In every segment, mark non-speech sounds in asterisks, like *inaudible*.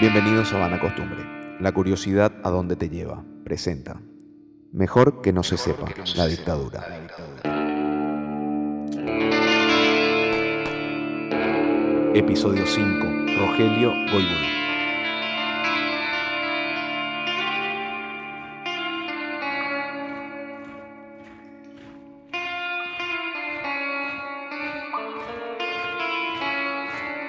Bienvenidos a Vana Costumbre. La curiosidad a dónde te lleva. Presenta. Mejor que no se sepa la dictadura. Episodio 5. Rogelio Goiburu.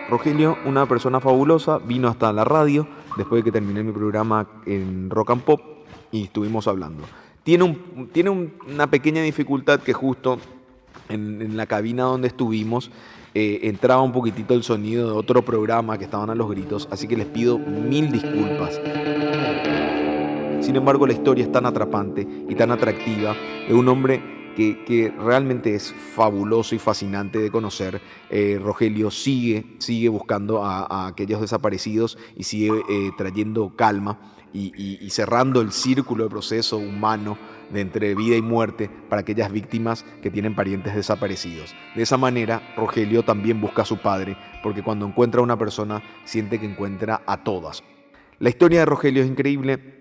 Rogelio, una persona fabulosa, vino hasta la radio después de que terminé mi programa en Rock and Pop y estuvimos hablando. Tiene, un, tiene un- una pequeña dificultad que justo en, en la cabina donde estuvimos eh, entraba un poquitito el sonido de otro programa que estaban a los gritos, así que les pido mil disculpas. Sin embargo, la historia es tan atrapante y tan atractiva de un hombre que, realmente es fabuloso y fascinante de conocer. Eh, Rogelio sigue, sigue buscando a, aquellos desaparecidos y sigue eh, trayendo calma y, y- y cerrando el círculo de proceso humano de entre vida y muerte para aquellas víctimas que tienen parientes desaparecidos. De esa manera, Rogelio también busca a su padre, porque cuando encuentra a una persona, siente que encuentra a todas. La historia de Rogelio es increíble.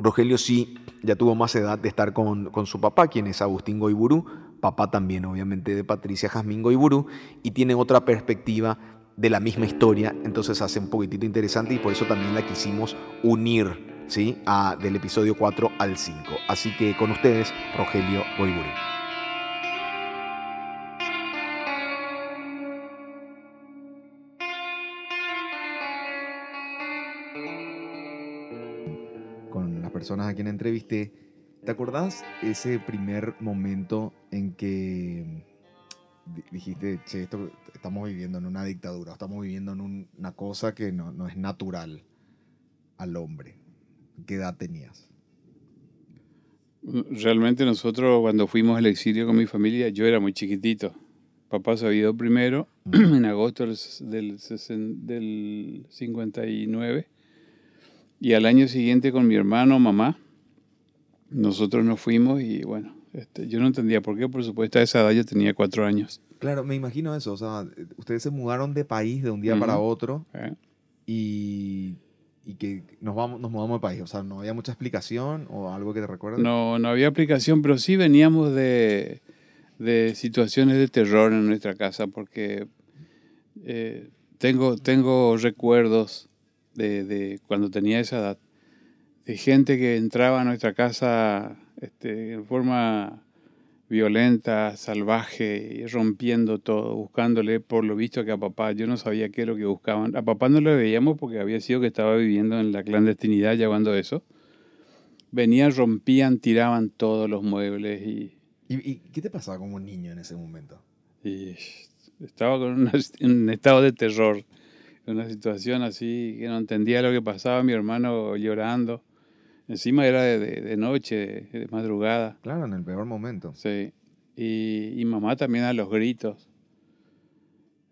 Rogelio sí ya tuvo más edad de estar con, con su papá, quien es Agustín Goiburú, papá también obviamente de Patricia Jazmín Goiburú, y tiene otra perspectiva de la misma historia, entonces hace un poquitito interesante y por eso también la quisimos unir, ¿sí? Del episodio 4 al 5. Así que con ustedes, Rogelio Goiburú. Personas a quien entrevisté, ¿te acordás ese primer momento en que di- dijiste, che, esto, estamos viviendo en una dictadura, estamos viviendo en un- una cosa que no, no es natural al hombre? ¿Qué edad tenías? Realmente nosotros cuando fuimos al exilio con mi familia, yo era muy chiquitito. Papá se había ido primero *clears throat* en agosto del, del 59 y al año siguiente con mi hermano, mamá, nosotros nos fuimos y bueno, este, yo no entendía por qué, por supuesto a esa edad yo tenía cuatro años. Claro, me imagino eso, o sea, ustedes se mudaron de país de un día Ujú. para otro y, y que nos, vamos, nos mudamos de país, o sea, no había mucha explicación o algo que te recuerdes. No, no había aplicación, pero sí veníamos de, de situaciones de terror en nuestra casa, porque eh, tengo, tengo recuerdos de, de cuando tenía esa edad, de gente que entraba a nuestra casa este, en forma violenta, salvaje, rompiendo todo, buscándole por lo visto que a papá, yo no sabía qué era lo que buscaban. A papá no lo veíamos porque había sido que estaba viviendo en la clandestinidad llevando eso venían, rompían, tiraban todos los muebles y, ¿Y, y qué te pasaba como niño en ese momento? y estaba con una- *laughs* en un estado de terror, una situación así que no entendía lo que pasaba, mi hermano llorando. Encima era de, de- de noche, de, de madrugada, Claro, en el peor momento. sí. Y, y mamá también a los gritos.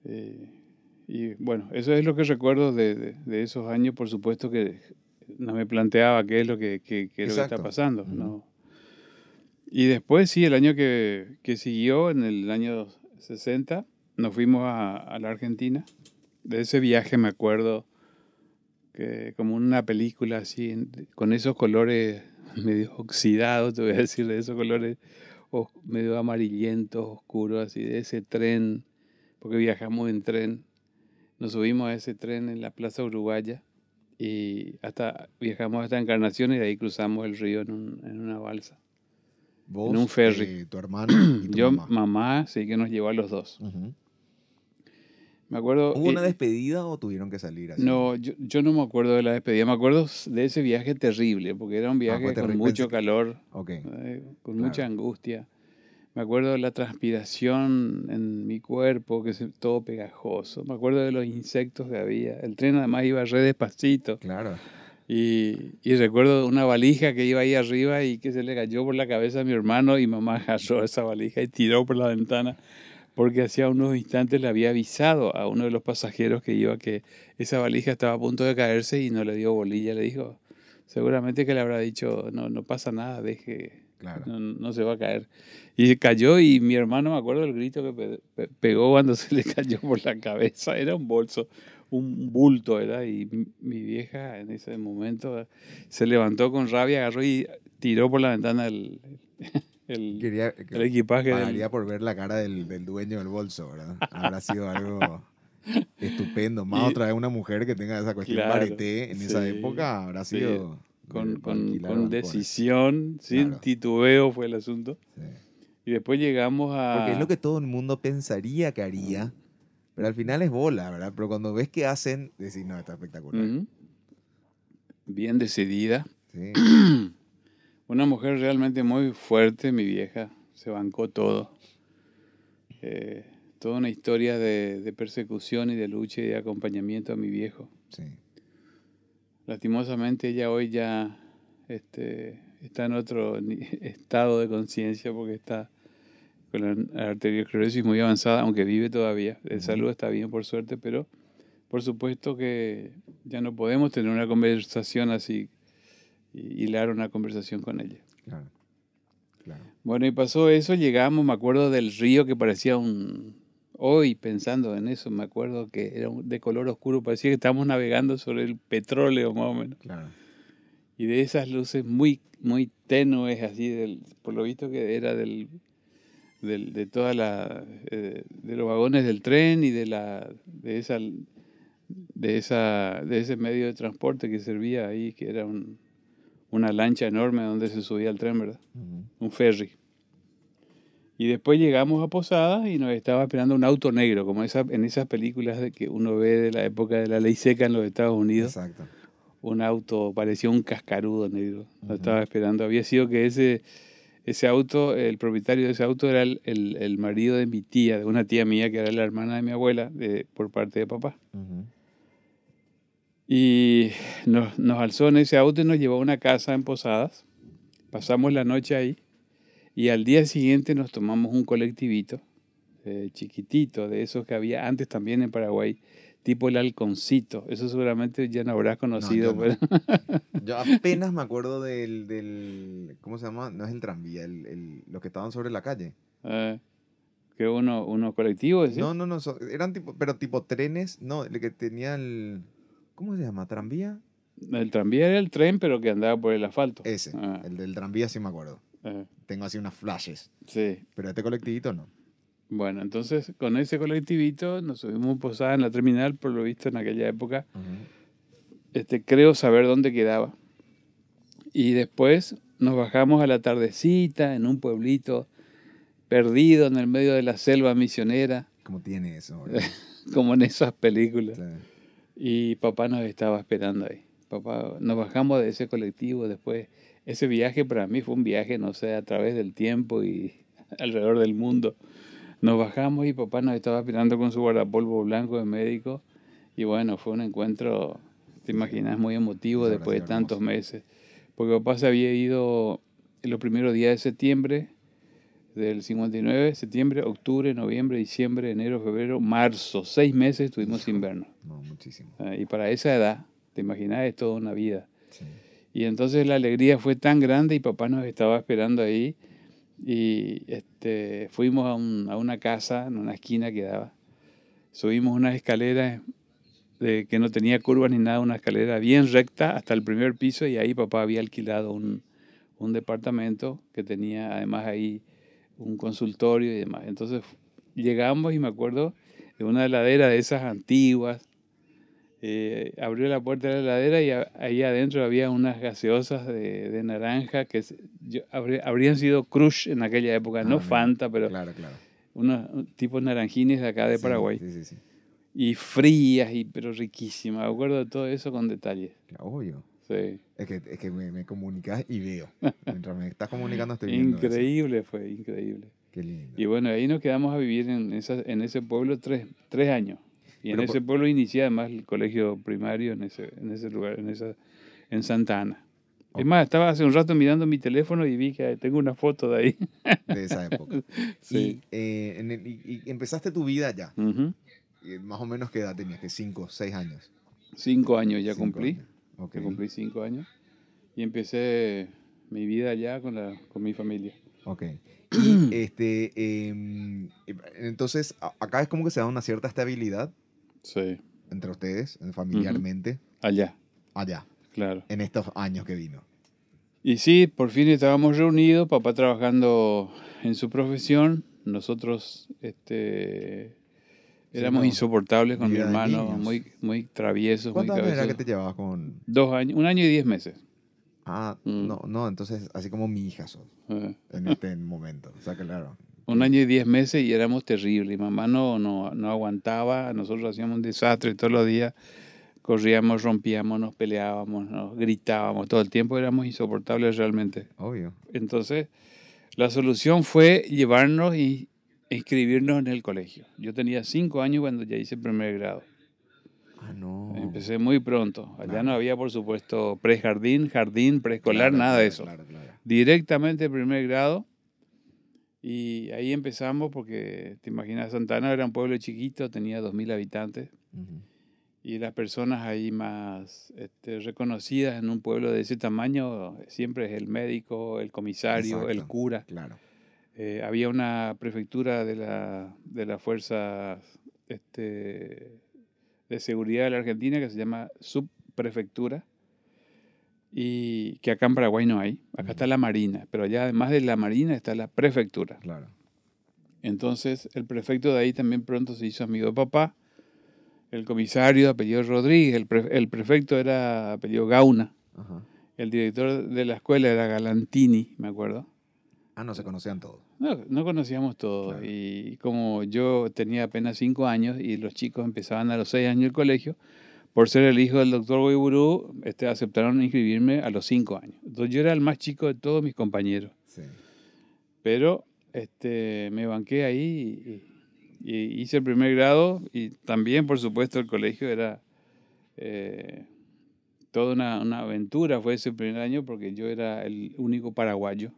Eh, y bueno, eso es lo que recuerdo de, esos años, por supuesto que no me planteaba qué es lo que, qué- qué es lo que está pasando. Ujú. ¿no? Y después, sí, el año que, que siguió, en el año 60, nos fuimos a, a la Argentina. De ese viaje me acuerdo que como una película así, con esos colores *laughs* medio oxidados, te voy a decir, de esos colores os- medio amarillentos, oscuros, así, de ese tren, porque viajamos en tren. Nos subimos a ese tren en la Plaza Uruguaya y hasta viajamos hasta Encarnación y de ahí cruzamos el río en, un- en una balsa. Vos, En un ferry. eh, tu hermano y tu *clears throat* Yo, mamá. mamá, sí que nos llevó a los dos. Ujú. Me acuerdo... ¿Hubo una despedida o tuvieron que salir así? No, yo, yo no me acuerdo de la despedida, me acuerdo de ese viaje terrible, porque era un viaje fue con mucho calor, eh, con Claro. mucha angustia. Me acuerdo de la transpiración en mi cuerpo, que es todo pegajoso. Me acuerdo de los insectos que había. El tren además iba re despacito. Claro. Y, y recuerdo una valija que iba ahí arriba y que se le cayó por la cabeza a mi hermano y mamá agarró esa valija y tiró por la ventana porque hacía unos instantes le había avisado a uno de los pasajeros que iba que esa valija estaba a punto de caerse y no le dio bolilla. Le dijo, seguramente que le habrá dicho, no, no pasa nada, deje, Claro. no, no se va a caer. Y cayó y mi hermano, me acuerdo del grito que pe- pe- pegó cuando *laughs* se le cayó por la cabeza. Era un bolso, un bulto, ¿verdad? Y mi, mi vieja en ese momento se levantó con rabia, agarró y tiró por la ventana el, el, Quería, el equipaje del, pagaría por ver la cara del, del dueño del bolso, ¿verdad? Habrá sido algo estupendo. Más Y- otra vez una mujer que tenga esa cuestión Claro, varieté en esa época habrá sí. sido... con, de- con, decisión, sin Claro. titubeo fue el asunto. Sí. Y después llegamos a... Porque es lo que todo el mundo pensaría que haría, pero al final es bola, ¿verdad? Pero cuando ves que hacen, decís, no, está espectacular. Bien decidida. Sí. *clears throat* Una mujer realmente muy fuerte, mi vieja. Se bancó todo. Eh, toda una historia de, de persecución y de lucha y de acompañamiento a mi viejo. sí. Lastimosamente ella hoy ya este, está en otro *laughs* estado de conciencia porque está con la arteriosclerosis muy avanzada, aunque vive todavía. De Ujú. salud está bien, por suerte, pero por supuesto que ya no podemos tener una conversación así, hilar una conversación con ella. Claro. Claro. Bueno, y pasó eso, llegamos, me acuerdo del río que parecía un... Hoy pensando en eso, me acuerdo que era de color oscuro, parecía que estábamos navegando sobre el petróleo más o menos. Claro. Y de esas luces muy, muy tenues, así, del, por lo visto que era del, del- de toda la, eh, de los vagones del tren y de la, de esa, de esa, de ese medio de transporte que servía ahí, que era un- una lancha enorme donde se subía el tren, ¿verdad? Un ferry. Y después llegamos a Posada y nos estaba esperando un auto negro, como esa, en esas películas de que uno ve de la época de la ley seca en los Estados Unidos. Exacto. Un auto, parecía un cascarudo negro. Nos estaba esperando. Había sido que ese, ese auto, el propietario de ese auto era el, el- el marido de mi tía, de una tía mía que era la hermana de mi abuela, de, por parte de papá. Ujú. Y nos, nos alzó en ese auto y nos llevó a una casa en Posadas. Pasamos la noche ahí y al día siguiente nos tomamos un colectivito eh, chiquitito, de esos que había antes también en Paraguay, tipo el halconcito. Eso seguramente ya no habrás conocido. yo no. pues. *laughs* Yo apenas me acuerdo del, del. ¿Cómo se llama? No es el tranvía, el, el- los que estaban sobre la calle. Eh, que uno, uno colectivo, ¿sí? No, no, no. so- eran tipo. Pero tipo trenes. No, el que tenía el. ¿Cómo se llama? ¿Tranvía? El tranvía era el tren, pero que andaba por el asfalto. Ese. Ah, El del tranvía sí me acuerdo. Tengo así unas flashes. sí. Pero este colectivito no. Bueno, entonces con ese colectivito nos subimos Posada en la terminal, por lo visto en aquella época. este, creo saber dónde quedaba. Y después nos bajamos a la tardecita en un pueblito perdido en el medio de la selva misionera, ¿Cómo tiene eso? *laughs* como en esas películas. Claro. Y papá nos estaba esperando ahí. Papá, nos bajamos de ese colectivo después. Ese viaje para mí fue un viaje, no sé, a través del tiempo y *laughs* alrededor del mundo. Nos bajamos y papá nos estaba esperando con su guardapolvo blanco de médico. Y bueno, fue un encuentro, te imaginas, muy emotivo después de tantos meses. Porque papá se había ido en los primeros días de septiembre del 59, septiembre, octubre, noviembre, diciembre, enero, febrero, marzo. Seis meses estuvimos sin vernos. No, muchísimo. Ah, Y para esa edad, te imaginas, es toda una vida. Sí. Y entonces la alegría fue tan grande y papá nos estaba esperando ahí. Y este, fuimos a, un- a una casa en una esquina que daba. Subimos unas escaleras de, que no tenía curvas ni nada, una escalera bien recta hasta el primer piso y ahí papá había alquilado un, un departamento que tenía además ahí un consultorio y demás. Entonces llegamos y me acuerdo de una heladera de esas antiguas. eh, abrió la puerta de la heladera y a- ahí adentro había unas gaseosas de, de naranja que se- yo- habrí- habrían sido Crush en aquella época, Ah, no mira. Fanta, pero Claro, claro. unos tipos naranjines de acá de Sí, Paraguay. Sí, sí, sí. Y frías, y, pero riquísimas. Me acuerdo de todo eso con detalles. Obvio. Sí. Es que, es que me, me comunicas y veo. Mientras me estás comunicando estoy viendo eso. Increíble fue, increíble. Qué lindo. Y bueno, ahí nos quedamos a vivir en, esa, en ese pueblo tres, tres años. Y en por- ese pueblo inicié además el colegio primario en ese, en ese lugar, en, esa, en Santa Ana. Es más, estaba hace un rato mirando mi teléfono y vi que tengo una foto de ahí. *laughs* de esa época. *laughs* Sí. Y, eh, en el- y- y empezaste tu vida ya. Y más o menos qué edad tenías, que cinco, seis años. Cinco años ya Cinco cumplí. años. Ok. Ya cumplí cinco años. Y empecé mi vida allá con, la, con mi familia. Ok. Y *clears throat* este, em, entonces, a- acá es como que se da una cierta estabilidad. Sí. entre ustedes, eh, familiarmente, allá, allá, claro. en estos años que vino? Y sí, por fin estábamos reunidos, papá trabajando en su profesión, nosotros este, éramos no, insoportables con mi hermano, niños. muy, muy traviesos, muy ¿Cuántos años era que te llevabas con...? Dos años, un año y diez meses. Ah, Mm. no, no, entonces así como mi hija sos Eh, en este *laughs* momento. O sea, claro. Un año y diez meses y éramos terribles. Mamá no, no, no aguantaba, nosotros hacíamos un desastre todos los días. Corríamos, rompíamos, nos peleábamos, nos gritábamos todo el tiempo, éramos insoportables realmente. Obvio. Entonces, la solución fue llevarnos y inscribirnos en el colegio. Yo tenía cinco años cuando ya hice primer grado. Ah, no. Empecé muy pronto. Allá Claro. no había, por supuesto, prejardín, jardín, preescolar, Claro, nada claro, de eso. Claro, claro. Directamente primer grado. Y ahí empezamos porque, te imaginas, Santana era un pueblo chiquito, tenía 2.000 habitantes. Ujú. Y las personas ahí más este, reconocidas en un pueblo de ese tamaño siempre es el médico, el comisario, el Exacto. cura. Claro. Eh, había una prefectura de la, de las fuerzas este, de seguridad de la Argentina que se llama subprefectura y que acá en Paraguay no hay. Acá está la Marina, pero allá además de la Marina está la prefectura. Claro. Entonces el prefecto de ahí también pronto se hizo amigo de papá. El comisario de apellido Rodríguez, el, pre- el prefecto era apellido Gauna. Ajá. El director de la escuela era Galantini, me acuerdo. Ah, no se conocían todos. No, no conocíamos todo. Claro. Y como yo tenía apenas cinco años y los chicos empezaban a los seis años el colegio, por ser el hijo del doctor Guiburú, este, aceptaron inscribirme a los cinco años. Entonces yo era el más chico de todos mis compañeros. Sí. Pero este, me banqué ahí y, y hice el primer grado y también, por supuesto, el colegio era eh, toda una, una aventura. Fue ese primer año porque yo era el único paraguayo.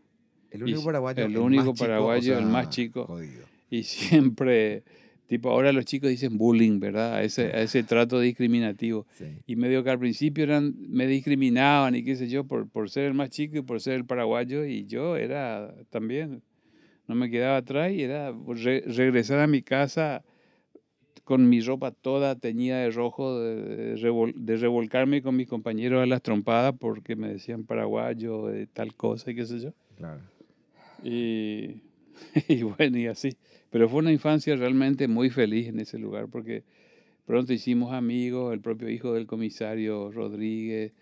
El único Y- paraguayo. el más único chico, o paraguayo, el sea, más chico. Jodido. Y *laughs* siempre, tipo, ahora los chicos dicen bullying, ¿verdad? A ese, a ese trato discriminativo. Sí. Y medio que al principio eran, me discriminaban y qué sé yo, por, por ser el más chico y por ser el paraguayo. Y yo era también, no me quedaba atrás y era re- regresar a mi casa con mi ropa toda teñida de rojo, de, de revol- de revolcarme con mis compañeros a las trompadas porque me decían paraguayo, de tal cosa y qué sé yo. Claro. *laughs* Y, bueno, y así. Pero fue una infancia realmente muy feliz en ese lugar porque pronto hicimos amigos, el propio hijo del comisario Rodríguez.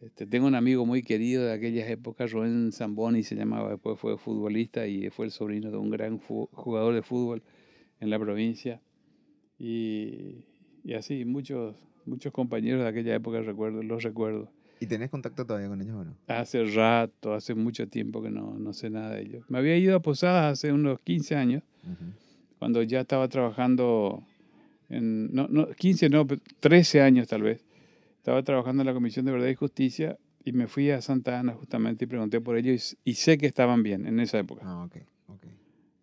Este, tengo un amigo muy querido de aquellas épocas, Rubén Zamboni se llamaba, después fue futbolista y fue el sobrino de un gran jugador de fútbol en la provincia. Y, así, muchos, muchos compañeros de aquella época los recuerdo. ¿Y tenés contacto todavía con ellos o no? Hace rato, hace mucho tiempo que no, no sé nada de ellos. Me había ido a Posadas hace unos 15 años, Ujú. cuando ya estaba trabajando en, no, no, 15 no, pero 13 años tal vez. Estaba trabajando en la Comisión de Verdad y Justicia y me fui a Santa Ana justamente y pregunté por ellos y, y sé que estaban bien en esa época. Ah, ok. ok.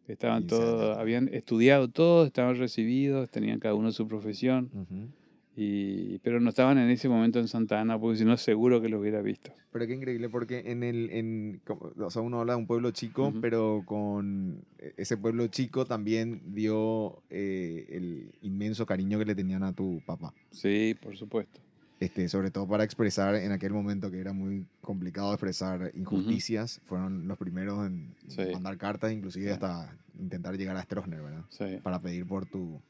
Estaban 15 años todos, habían estudiado todos, estaban recibidos, tenían cada uno su profesión, Ujú. Y, pero no estaban en ese momento en Santa Ana porque si no seguro que lo hubiera visto. Pero qué increíble, porque en el, en, o sea, uno habla de un pueblo chico, pero con e- ese pueblo chico también dio eh, el inmenso cariño que le tenían a tu papá. Sí, por supuesto. Este, sobre todo para expresar en aquel momento que era muy complicado expresar injusticias, fueron los primeros en Sí. mandar cartas, inclusive hasta intentar llegar a Stroessner, ¿verdad? Sí, Para pedir por tu,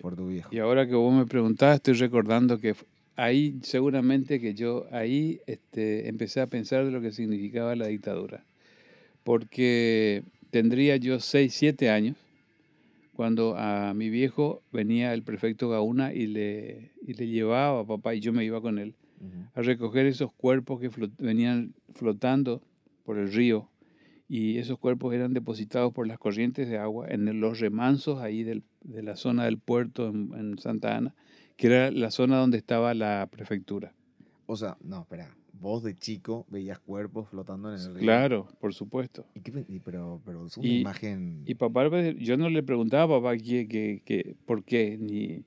por tu viejo. Y ahora que vos me preguntás, estoy recordando que ahí seguramente que yo ahí este, empecé a pensar de lo que significaba la dictadura. Porque tendría yo 6, 7 años cuando a mi viejo venía el prefecto Gauna y le, y le llevaba a papá y yo me iba con él a recoger esos cuerpos que flot- venían flotando por el río y esos cuerpos eran depositados por las corrientes de agua en los remansos ahí del- de la zona del puerto en, en Santa Ana, que era la zona donde estaba la prefectura. O sea, no, espera. Vos de chico veías cuerpos flotando en el río. Claro, por supuesto. ¿Y qué y pero, pero es una Y- imagen. Y papá, yo no le preguntaba a papá qué, qué- qué- por qué, ni,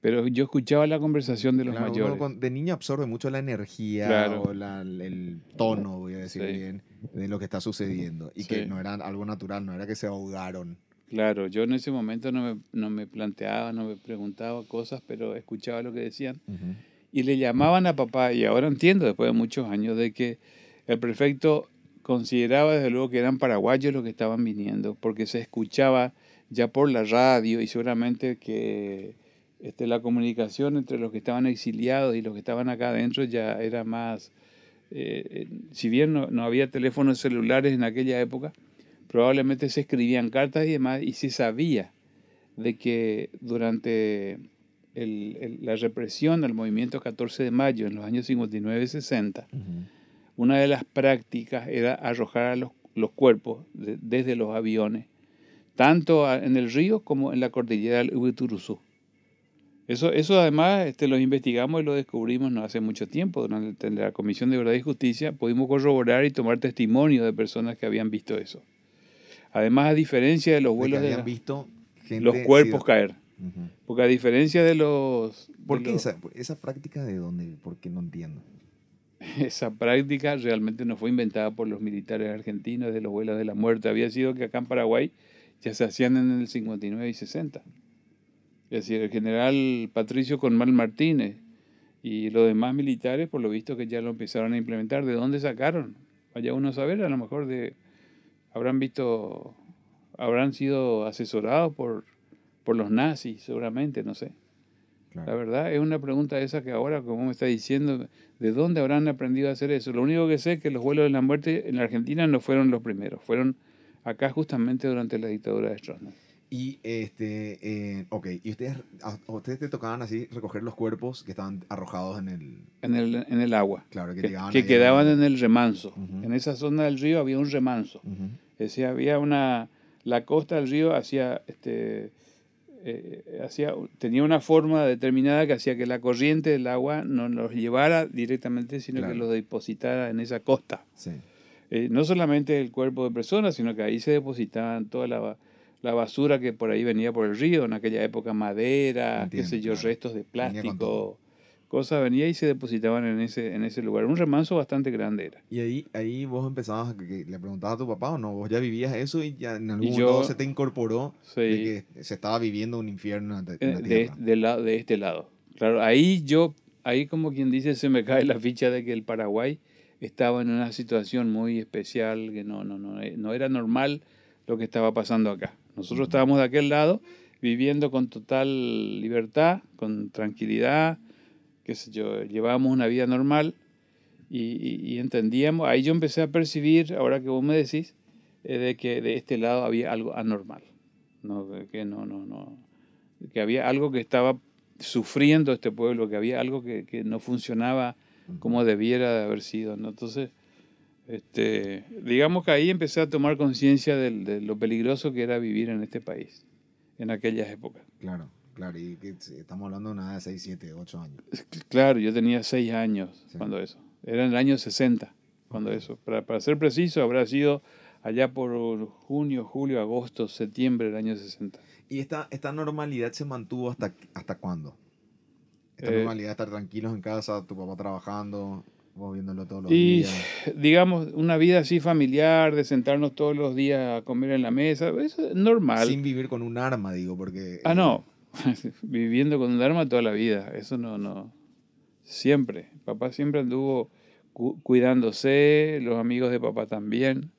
pero yo escuchaba la conversación de los Claro, mayores. con- de niño absorbe mucho la energía Claro. o la- el tono, voy a decir Sí. bien, de lo que está sucediendo. Y que Sí. no era algo natural, no era que se ahogaron Claro, yo en ese momento no me, no me planteaba, no me preguntaba cosas, pero escuchaba lo que decían. Y le llamaban a papá, y ahora entiendo, después de muchos años, de que el prefecto consideraba desde luego que eran paraguayos los que estaban viniendo, porque se escuchaba ya por la radio y seguramente que este, la comunicación entre los que estaban exiliados y los que estaban acá adentro ya era más, eh, eh, si bien no, no, había teléfonos celulares en aquella época, probablemente se escribían cartas y demás y se sabía de que durante la represión del movimiento 14 de mayo en los años 59 y 60, una de las prácticas era arrojar a los, los cuerpos desde los aviones, tanto en el río como en la cordillera del Ubituruzú. Eso, eso además este, lo investigamos y lo descubrimos no hace mucho tiempo. Durante la Comisión de Verdad y Justicia pudimos corroborar y tomar testimonio de personas que habían visto eso. Además, a diferencia de los vuelos de, visto los cuerpos caer. Porque a diferencia de los... ¿Por qué Esa, esa práctica de dónde? Porque no entiendo. *laughs* Esa práctica realmente no fue inventada por los militares argentinos de los vuelos de la muerte. Había sido que acá en Paraguay ya se hacían en el 59 y 60. Es decir, el general Patricio Conmal Martínez y los demás militares, por lo visto que ya lo empezaron a implementar. ¿De dónde sacaron? Vaya uno a saber, a lo mejor de habrán visto, habrán sido asesorados por, por los nazis, seguramente, no sé. La verdad es una pregunta esa que ahora, como me está diciendo, ¿de dónde habrán aprendido a hacer eso? Lo único que sé es que los vuelos de la muerte en la Argentina no fueron los primeros, fueron acá justamente durante la dictadura de Stroessner. Y este, eh, ok, y ustedes, a ustedes te tocaban así recoger los cuerpos que estaban arrojados en el... En el, en el agua. Claro, que, que, quedaban en el remanso. En esa zona del río había un remanso. Es decir, había una... La costa del río hacía, este, eh, hacía, tenía una forma determinada que hacía que la corriente del agua no los llevara directamente, sino que los depositara en esa costa. Sí. Eh, no solamente el cuerpo de personas, sino que ahí se depositaban toda la, la, basura que por ahí venía por el río, en aquella época madera, qué sé yo, restos de plástico cosas venía y se depositaban en ese, en ese lugar. Un remanso bastante grande era. Y ahí, ahí vos empezabas, que le preguntabas a tu papá o no, vos ya vivías eso y ya en algún momento se te incorporó de que se estaba viviendo un infierno de, eh, de, de, este lado. Claro, ahí yo, ahí como quien dice, se me cae la ficha de que el Paraguay estaba en una situación muy especial, que no, no, no, eh, no era normal lo que estaba pasando acá. Nosotros estábamos de aquel lado viviendo con total libertad, con tranquilidad, qué sé yo, llevábamos una vida normal y, entendíamos, ahí yo empecé a percibir, ahora que vos me decís, eh, de que de este lado había algo anormal, ¿no? que no, no, no, que había algo que estaba sufriendo este pueblo, que había algo que, no funcionaba como debiera de haber sido, ¿no? Entonces, este, digamos que ahí empecé a tomar conciencia de, de lo peligroso que era vivir en este país, en aquellas épocas. Claro. Claro, y estamos hablando de una edad de 6, 7, 8 años. Claro, yo tenía 6 años cuando eso. Era en el año 60 cuando eso. Para, para ser preciso, habrá sido allá por junio, julio, agosto, septiembre del año 60. ¿Y esta, esta normalidad se mantuvo hasta, hasta cuándo? Esta eh, normalidad, estar tranquilos en casa, tu papá trabajando, vos viéndolo todos los y, días. digamos, una vida así familiar, de sentarnos todos los días a comer en la mesa, eso es normal. Sin vivir con un arma, digo, porque... Ah, no, *laughs* viviendo con un arma toda la vida. Eso no, no. Siempre. Papá siempre anduvo cuidándose, los amigos de papá también.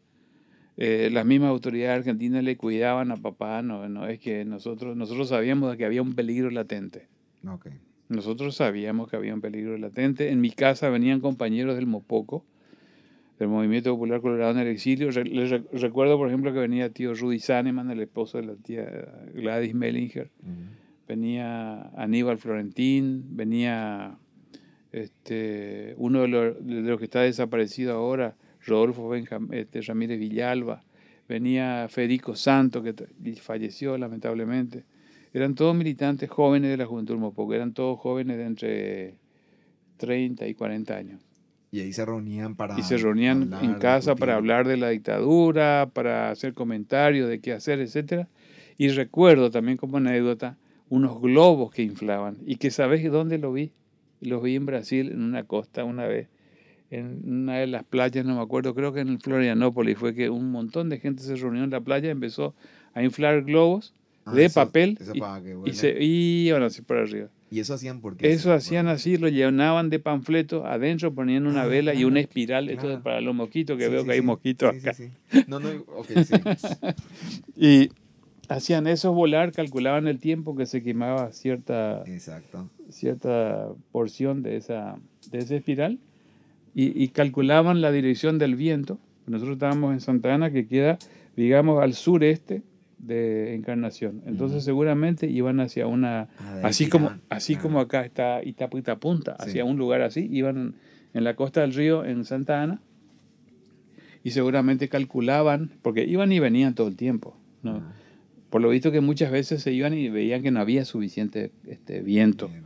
Eh, las mismas autoridades argentinas le cuidaban a papá, no, no es que nosotros, nosotros sabíamos que había un peligro latente. Nosotros sabíamos que había un peligro latente. En mi casa venían compañeros del Mopoco, del Movimiento Popular Colorado en el exilio. les recuerdo, por ejemplo, que venía tío Rudy Saneman, el esposo de la tía Gladys Mellinger venía Aníbal Florentín, venía este, uno de los, que está desaparecido ahora, Rodolfo este, Ramírez Villalba, venía Federico Santo, que falleció lamentablemente. Eran todos militantes jóvenes de la Juventud Mopoco, eran todos jóvenes de entre 30 y 40 años. Y ahí se reunían para... Y se reunían en casa para hablar de la dictadura, para hacer comentarios de qué hacer, etc. Y recuerdo también como anécdota unos globos que inflaban y que sabes dónde lo vi. Los vi en Brasil, en una costa una vez, en una de las playas, no me acuerdo, creo que en Florianópolis, fue que un montón de gente se reunió en la playa, empezó a inflar globos Ah, de eso- papel eso y, para que y se iban así por arriba. ¿Y eso hacían por qué? Eso hacían así, lo llenaban de panfletos, adentro ponían una Ah, vela y una espiral, esto claro. es para los mosquitos, que Sí, veo sí, que hay mosquitos acá. No, no, ok, sí. *laughs* Y hacían eso volar, calculaban el tiempo que se quemaba cierta, Exacto. cierta porción de esa, de esa espiral y, y calculaban la dirección del viento. Nosotros estábamos en Santa Ana, que queda, digamos, al sureste de Encarnación. Entonces seguramente iban hacia una, así como, así como acá está Itapuita Punta, Sí. hacia un lugar así, iban en la costa del río en Santa Ana y seguramente calculaban, porque iban y venían todo el tiempo. ¿no? Por lo visto que muchas veces se iban y veían que no había suficiente este, viento. bien.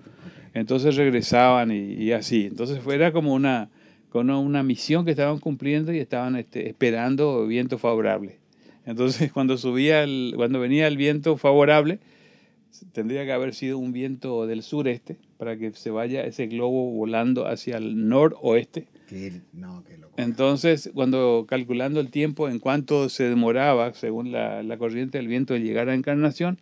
Entonces regresaban y, y así. Entonces fue- era como una, como una misión que estaban cumpliendo y estaban este, esperando viento favorable. Entonces *laughs* cuando subía el, cuando venía el viento favorable, tendría que haber sido un viento del sureste para que se vaya ese globo volando hacia el noroeste. Qué- no, qué loco. Entonces, cuando calculando el tiempo en cuánto se demoraba, según la, la corriente del viento, de llegar a Encarnación,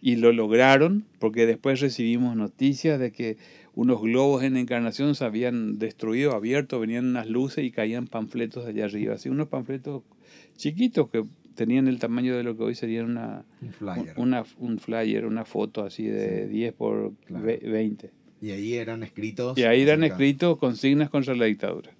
y lo lograron, porque después recibimos noticias de que unos globos en Encarnación se habían destruido, abierto, venían unas luces y caían panfletos de allá arriba, así unos panfletos chiquitos que tenían el tamaño de lo que hoy sería una, Un flyer. una, un flyer, una foto así de Sí. 10 por Claro. ve- 20. Y ahí eran escritos. Y ahí eran acerca- escritos consignas contra la dictadura.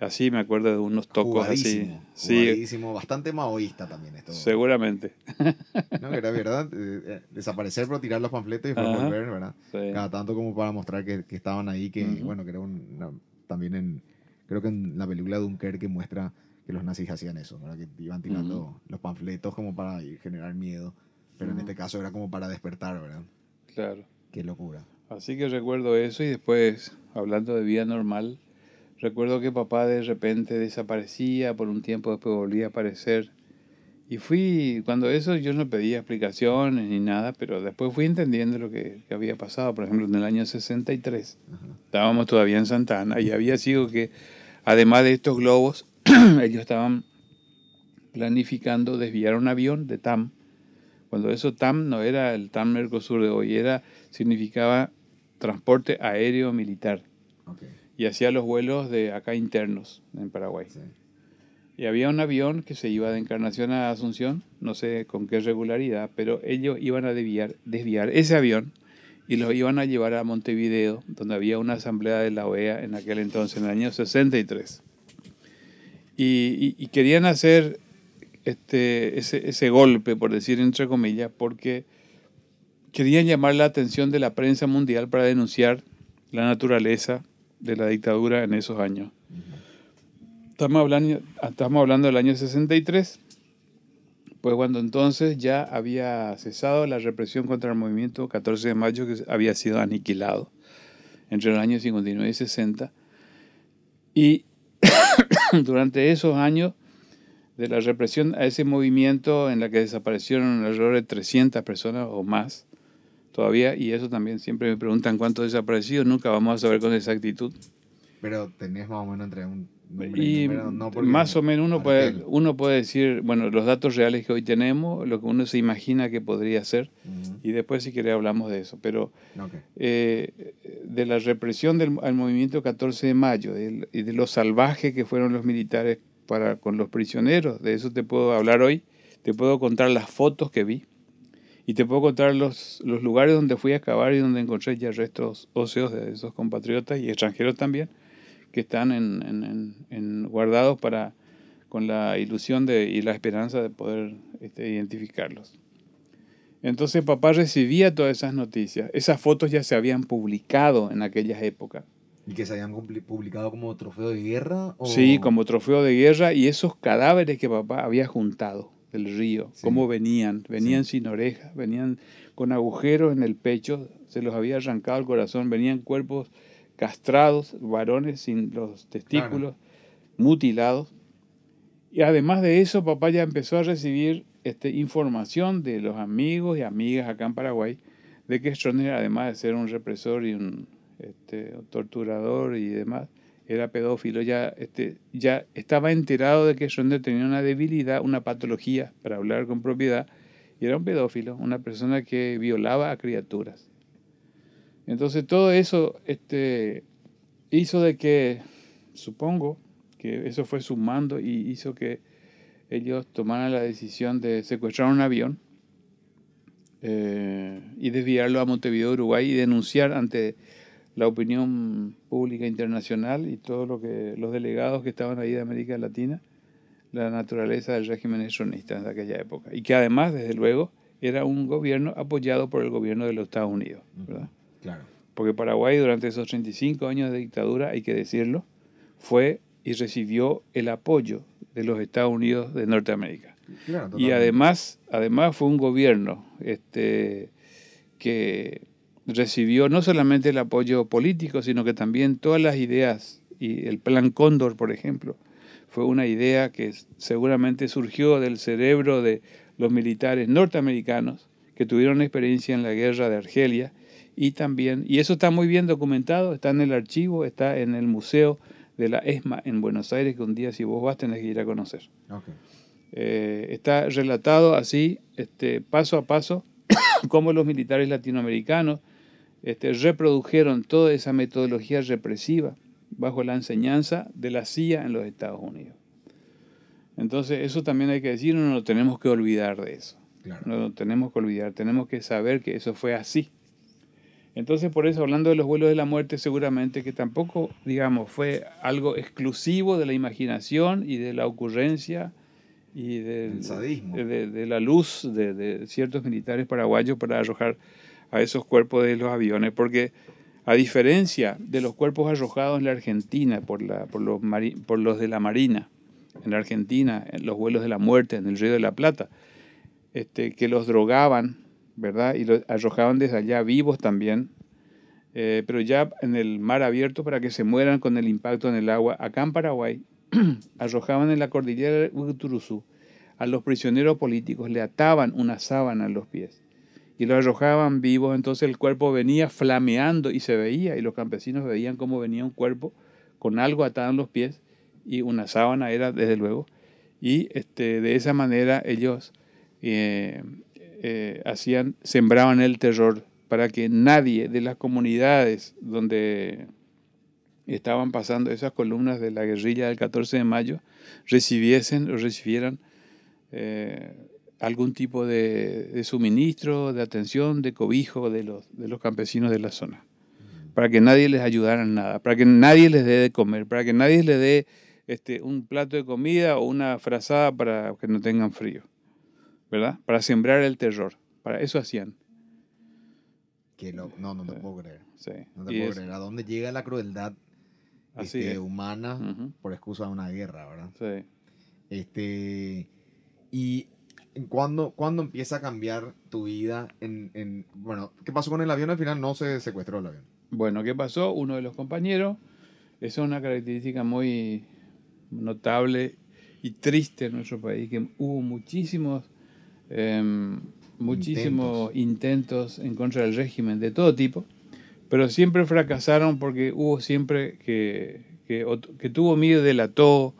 Así me acuerdo de unos tocos así. Jugadísimo, Sí, jugadísimo, bastante maoísta también esto. seguramente. *laughs* No, era verdad, eh, eh, desaparecer pero tirar los panfletos y después Ajá. volver, ¿verdad? Sí. Cada tanto como para mostrar que, que estaban ahí, que Ujú. bueno, que era un, una- también en, creo que en la película Dunkerque muestra que los nazis hacían eso, ¿verdad? Que iban tirando los panfletos como para generar miedo, pero en Ujú. este caso era como para despertar, ¿verdad? Claro. Qué locura. Así que recuerdo eso y después, hablando de vida normal, recuerdo que papá de repente desaparecía, por un tiempo después volvía a aparecer. Y fui, cuando eso yo no pedía explicaciones ni nada, pero después fui entendiendo lo que, que había pasado. Por ejemplo, en el año 63, Ajá. estábamos todavía en Santa Ana y había sido que, además de estos globos, *clears throat* ellos estaban planificando desviar un avión de TAM. Cuando eso TAM no era el TAM Mercosur de hoy, era, significaba transporte aéreo militar y hacía los vuelos de acá internos en Paraguay. sí. Y había un avión que se iba de Encarnación a Asunción, no sé con qué regularidad, pero ellos iban a desviar, desviar ese avión y lo iban a llevar a Montevideo, donde había una asamblea de la OEA en aquel entonces, en el año 63. Y, y- y querían hacer este, ese, ese golpe, por decir entre comillas, porque querían llamar la atención de la prensa mundial para denunciar la naturaleza de la dictadura en esos años. Estamos hablando, estamos hablando del año 63, pues cuando entonces ya había cesado la represión contra el movimiento 14 de mayo que había sido aniquilado entre los años 59 y 60. Y *laughs* durante esos años de la represión a ese movimiento en la que desaparecieron alrededor de 300 personas o más todavía, y eso también siempre me preguntan cuántos desaparecidos, nunca vamos a saber con exactitud. Pero tenés más o menos entre un Y no más o menos uno puede, uno puede decir, bueno, los datos reales que hoy tenemos, lo que uno se imagina que podría ser, y después si quiere hablamos de eso, pero eh, de la represión del al movimiento 14 de mayo del- y de lo salvaje que fueron los militares para con los prisioneros, de eso te puedo hablar hoy, te puedo contar las fotos que vi y te puedo contar los, los lugares donde fui a excavar y donde encontré ya restos óseos de esos compatriotas y extranjeros también que están en, en- en- en- guardados para con la ilusión de, y la esperanza de poder este, identificarlos. Entonces papá recibía todas esas noticias. Esas fotos ya se habían publicado en aquellas épocas. ¿Y que se habían publi- publicado como trofeo de guerra? O... Sí, como trofeo de guerra y esos cadáveres que papá había juntado del río, Sí. cómo venían, venían Sí. sin orejas, venían con agujeros en el pecho, se los había arrancado el corazón, venían cuerpos castrados, varones sin los testículos, mutilados. Y además de eso, papá ya empezó a recibir este, información de los amigos y amigas acá en Paraguay de que Stroessner, además de ser un represor y un este, torturador y demás, era pedófilo, ya, este, ya estaba enterado de que Schroeder tenía una debilidad, una patología, para hablar con propiedad, y era un pedófilo, una persona que violaba a criaturas. Entonces todo eso este, hizo de que, supongo, que eso fue sumando y hizo que ellos tomaran la decisión de secuestrar un avión eh, y desviarlo a Montevideo, Uruguay, y denunciar ante la opinión pública internacional y todos lo que, los delegados que estaban ahí de América Latina la naturaleza del régimen estronista de aquella época. Y que además, desde luego, era un gobierno apoyado por el gobierno de los Estados Unidos. ¿verdad? Claro. Porque Paraguay durante esos 35 años de dictadura, hay que decirlo, fue y recibió el apoyo de los Estados Unidos de Norteamérica. y además, además fue un gobierno este, que recibió no solamente el apoyo político, sino que también todas las ideas, y el Plan Cóndor, por ejemplo, fue una idea que seguramente surgió del cerebro de los militares norteamericanos que tuvieron experiencia en la guerra de Argelia y también, y eso está muy bien documentado, está en el archivo, está en el Museo de la ESMA en Buenos Aires, que un día si vos vas tenés que ir a conocer. Eh, está relatado así, este, paso a paso, *coughs* cómo los militares latinoamericanos este, reprodujeron toda esa metodología represiva bajo la enseñanza de la CIA en los Estados Unidos. Entonces, eso también hay que decir, no nos tenemos que olvidar de eso. No nos tenemos que olvidar, tenemos que saber que eso fue así. Entonces, por eso, hablando de los vuelos de la muerte, seguramente que tampoco, digamos, fue algo exclusivo de la imaginación y de la ocurrencia y del, sadismo. De, de, la luz de, de, ciertos militares paraguayos para arrojar a esos cuerpos de los aviones, porque a diferencia de los cuerpos arrojados en la Argentina por, la, por, los, por los de la Marina, en la Argentina, en los vuelos de la muerte, en el Río de la Plata, este, que los drogaban ¿verdad? Y los arrojaban desde allá vivos también, eh, pero ya en el mar abierto para que se mueran con el impacto en el agua. Acá en Paraguay *clears throat* arrojaban en la cordillera de Uturuzú a los prisioneros políticos, le ataban una sábana a los pies y lo arrojaban vivos, entonces el cuerpo venía flameando y se veía, y los campesinos veían cómo venía un cuerpo con algo atado en los pies y una sábana era desde luego, y este, de esa manera ellos eh, eh, hacían, sembraban el terror para que nadie de las comunidades donde estaban pasando esas columnas de la guerrilla del 14 de mayo recibiesen o recibieran eh, algún tipo de, suministro, de atención, de cobijo de los, de los campesinos de la zona. Para que nadie les ayudara nada, para que nadie les dé de comer, para que nadie les dé este, un plato de comida o una frazada para que no tengan frío. ¿Verdad? Para sembrar el terror. Para eso hacían. Que no, no, no te puedo creer. Sí. No te puedo creer. ¿A dónde llega la crueldad este, humana por excusa de una guerra, verdad? Sí. Este, y ¿cuándo, ¿cuándo empieza a cambiar tu vida? En, en, bueno, ¿qué pasó con el avión? Al final no se secuestró el avión. Bueno, ¿qué pasó? Uno de los compañeros, esa es una característica muy notable y triste en nuestro país, que hubo muchísimos Em, muchísimos intentos. en contra del régimen de todo tipo, pero siempre fracasaron porque hubo siempre que, que, tuvo miedo, delató,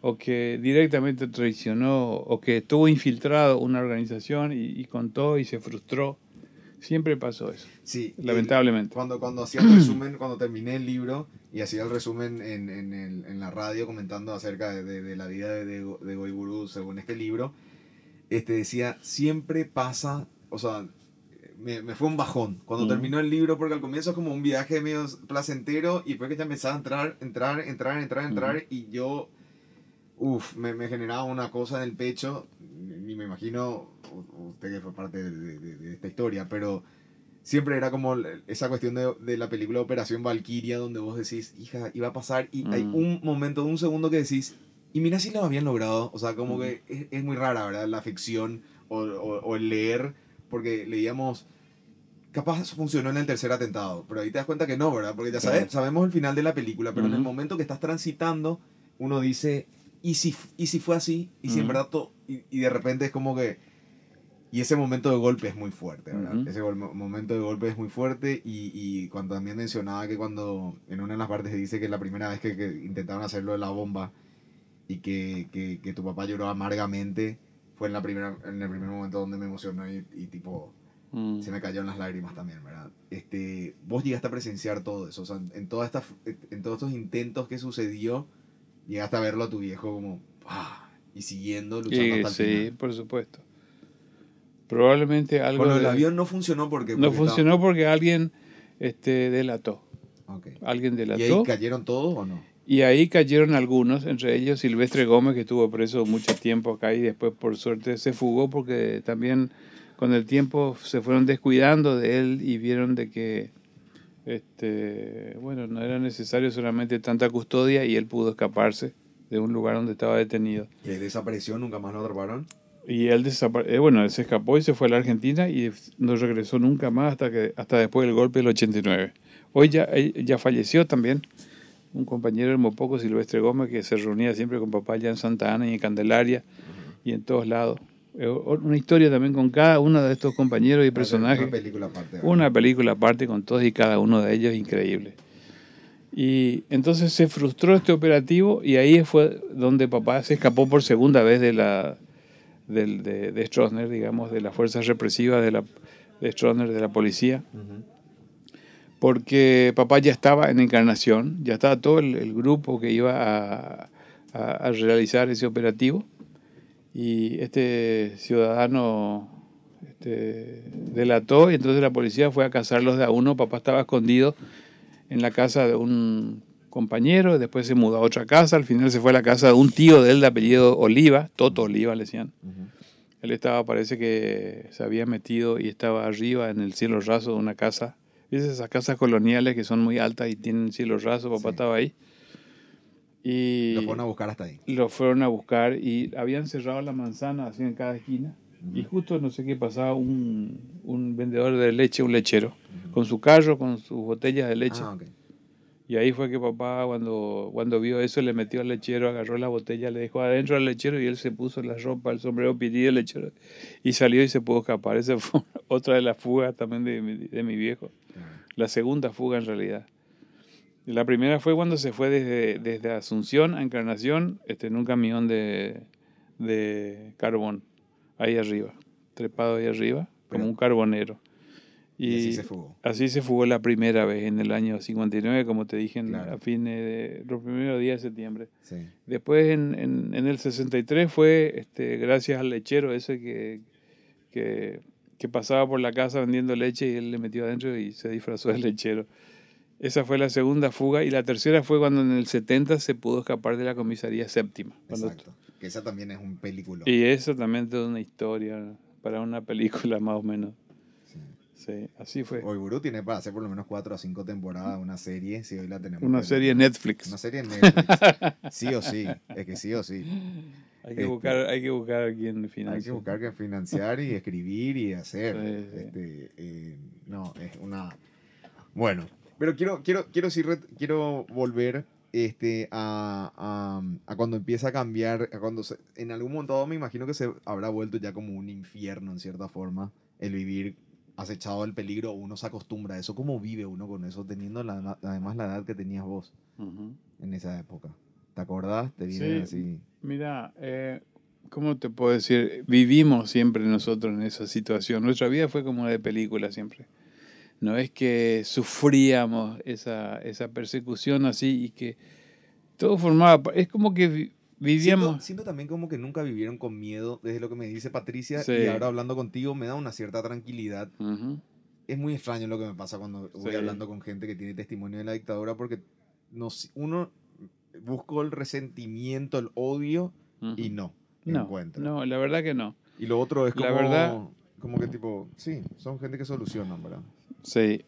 o que directamente traicionó, o que estuvo infiltrado una organización y, contó y se frustró. Siempre pasó eso. Sí. Lamentablemente. cuando, cuando hacía el resumen, cuando terminé el libro y hacía el resumen en, en, en la radio comentando acerca de, de, la vida de, de, de Goiburu según este libro, este, decía, siempre pasa, o sea, me, me fue un bajón. Cuando terminó el libro, porque al comienzo es como un viaje medio placentero y después que ya empezaba a entrar, entrar, entrar, entrar, entrar, y yo, uff, me, me, generaba una cosa en el pecho, ni me imagino usted que fue parte de, de, esta historia, pero siempre era como esa cuestión de, de, la película Operación Valkyria, donde vos decís, hija, iba a pasar, y hay un momento, un segundo que decís, y mira si lo habían logrado. O sea, como que es, muy rara, ¿verdad? La ficción o, o, el leer, porque leíamos. Capaz eso funcionó en el tercer atentado, pero ahí te das cuenta que no, ¿verdad? Porque ya sabes, sabemos el final de la película, pero en el momento que estás transitando, uno dice, ¿y si, y si fue así? ¿Y si en verdad todo.? Y, y, de repente es como que. Y ese momento de golpe es muy fuerte, ¿verdad? Ese momento de golpe es muy fuerte y, y cuando también mencionaba que cuando en una de las partes dice que la primera vez que, que intentaron hacerlo de la bomba y que, que, que tu papá lloró amargamente fue en, la primera, en el primer momento donde me emocionó y, y tipo Mm. se me cayeron las lágrimas también, ¿verdad? Este, vos llegaste a presenciar todo eso, o sea, en, todas estas, en todos estos intentos que sucedió, llegaste a verlo a tu viejo como, ¡pah! y siguiendo, luchando hasta el sí, final. por supuesto. Probablemente algo del de- avión no funcionó porque... no funcionó porque alguien este, delató. Alguien ¿Y ahí delató. cayeron todos o no? Y ahí cayeron algunos, entre ellos Silvestre Gómez, que estuvo preso mucho tiempo acá y después por suerte se fugó porque también con el tiempo se fueron descuidando de él y vieron de que este, bueno, no era necesario solamente tanta custodia y él pudo escaparse de un lugar donde estaba detenido. ¿Y ahí desapareció? ¿Nunca más lo atraparon? Y él desapareció, bueno, él se escapó y se fue a la Argentina y no regresó nunca más hasta que hasta después del golpe del 89. Hoy ya, él ya falleció también un compañero del Mopoco, Silvestre Gómez, que se reunía siempre con papá allá en Santa Ana y en Candelaria y en todos lados. Eh, Una historia también con cada uno de estos compañeros y personajes. Una película aparte. Una película aparte con todos y cada uno de ellos increíble. Y entonces se frustró este operativo y ahí fue donde papá se escapó por segunda vez de la del, de, de Stroessner, digamos, de las fuerzas represivas de, la, de Stroessner, de la policía, Ujú. Porque papá ya estaba en Encarnación, ya estaba todo el, el grupo que iba a, a- a realizar ese operativo y este ciudadano este, delató y entonces la policía fue a cazarlos de a uno, papá estaba escondido en la casa de un compañero, después se mudó a otra casa, al final se fue a la casa de un tío de él de apellido Oliva, Toto Oliva le decían. Ujú. Él estaba, parece que se había metido y estaba arriba en el cielo raso de una casa. ¿Viste esas casas coloniales que son muy altas y tienen cielo raso? Papá Sí. estaba ahí. Y Lo fueron a buscar hasta ahí. lo fueron a buscar y habían cerrado la manzana así en cada esquina. Y justo no sé qué pasaba, un, un vendedor de leche, un lechero, con su carro, con sus botellas de leche. Ah, ok. Y ahí fue que papá, cuando, cuando vio eso, le metió al lechero, agarró la botella, le dejó adentro al lechero y él se puso la ropa, el sombrero pitillo del lechero y salió y se pudo escapar. Esa fue *laughs* otra de las fugas también de, mi- de mi viejo. La segunda fuga en realidad. La primera fue cuando se fue desde, desde Asunción a Encarnación este, en un camión de, de carbón, ahí arriba, trepado ahí arriba, como un carbonero. Y, así se fugó. Así se fugó la primera vez en el año 59, como te dije, en- a fines de los primeros días de septiembre. Sí. Después en, en, en el 63 fue este, gracias al lechero ese que, que, que pasaba por la casa vendiendo leche y él le metió adentro y se disfrazó de lechero. Esa fue la segunda fuga y la tercera fue cuando en el 70 se pudo escapar de la comisaría séptima. Exacto. Que esa también es un película. y eso también es una historia para una película más o menos. Sí. Sí, así fue. Hoy Gurú tiene para hacer por lo menos cuatro o cinco temporadas una serie, si hoy la tenemos. Una serie en Netflix. Una serie en Netflix. sí o sí, es que sí o sí. *laughs* Hay que Este, buscar, hay que buscar a quien Hay financie. que buscar que financiar y escribir y hacer. Sí, sí. Este, eh, no, es una... Bueno, pero quiero, quiero, quiero, sí quiero volver este, a, a, a cuando empieza a cambiar, a cuando se- en algún momento me imagino que se habrá vuelto ya como un infierno en cierta forma, el vivir acechado del peligro, uno se acostumbra a eso. ¿Cómo vive uno con eso, teniendo la- además la edad que tenías vos Ujú. en esa época? ¿Te acordás? Te viene Sí. así... Mira, eh, ¿cómo te puedo decir? Vivimos siempre nosotros en esa situación. Nuestra vida fue como de película siempre. No es que sufríamos esa, esa persecución así y que todo formaba... Es como que vi- vivíamos... Siento, siento también como que nunca vivieron con miedo, desde lo que me dice Patricia, Sí. y ahora hablando contigo me da una cierta tranquilidad. Es muy extraño lo que me pasa cuando voy Sí. hablando con gente que tiene testimonio de la dictadura, porque nos, uno buscó el resentimiento, el odio, y no, No, encuentra. no, la verdad que no. Y lo otro es como, La verdad- como que tipo, sí, son gente que solucionan, ¿verdad? Sí.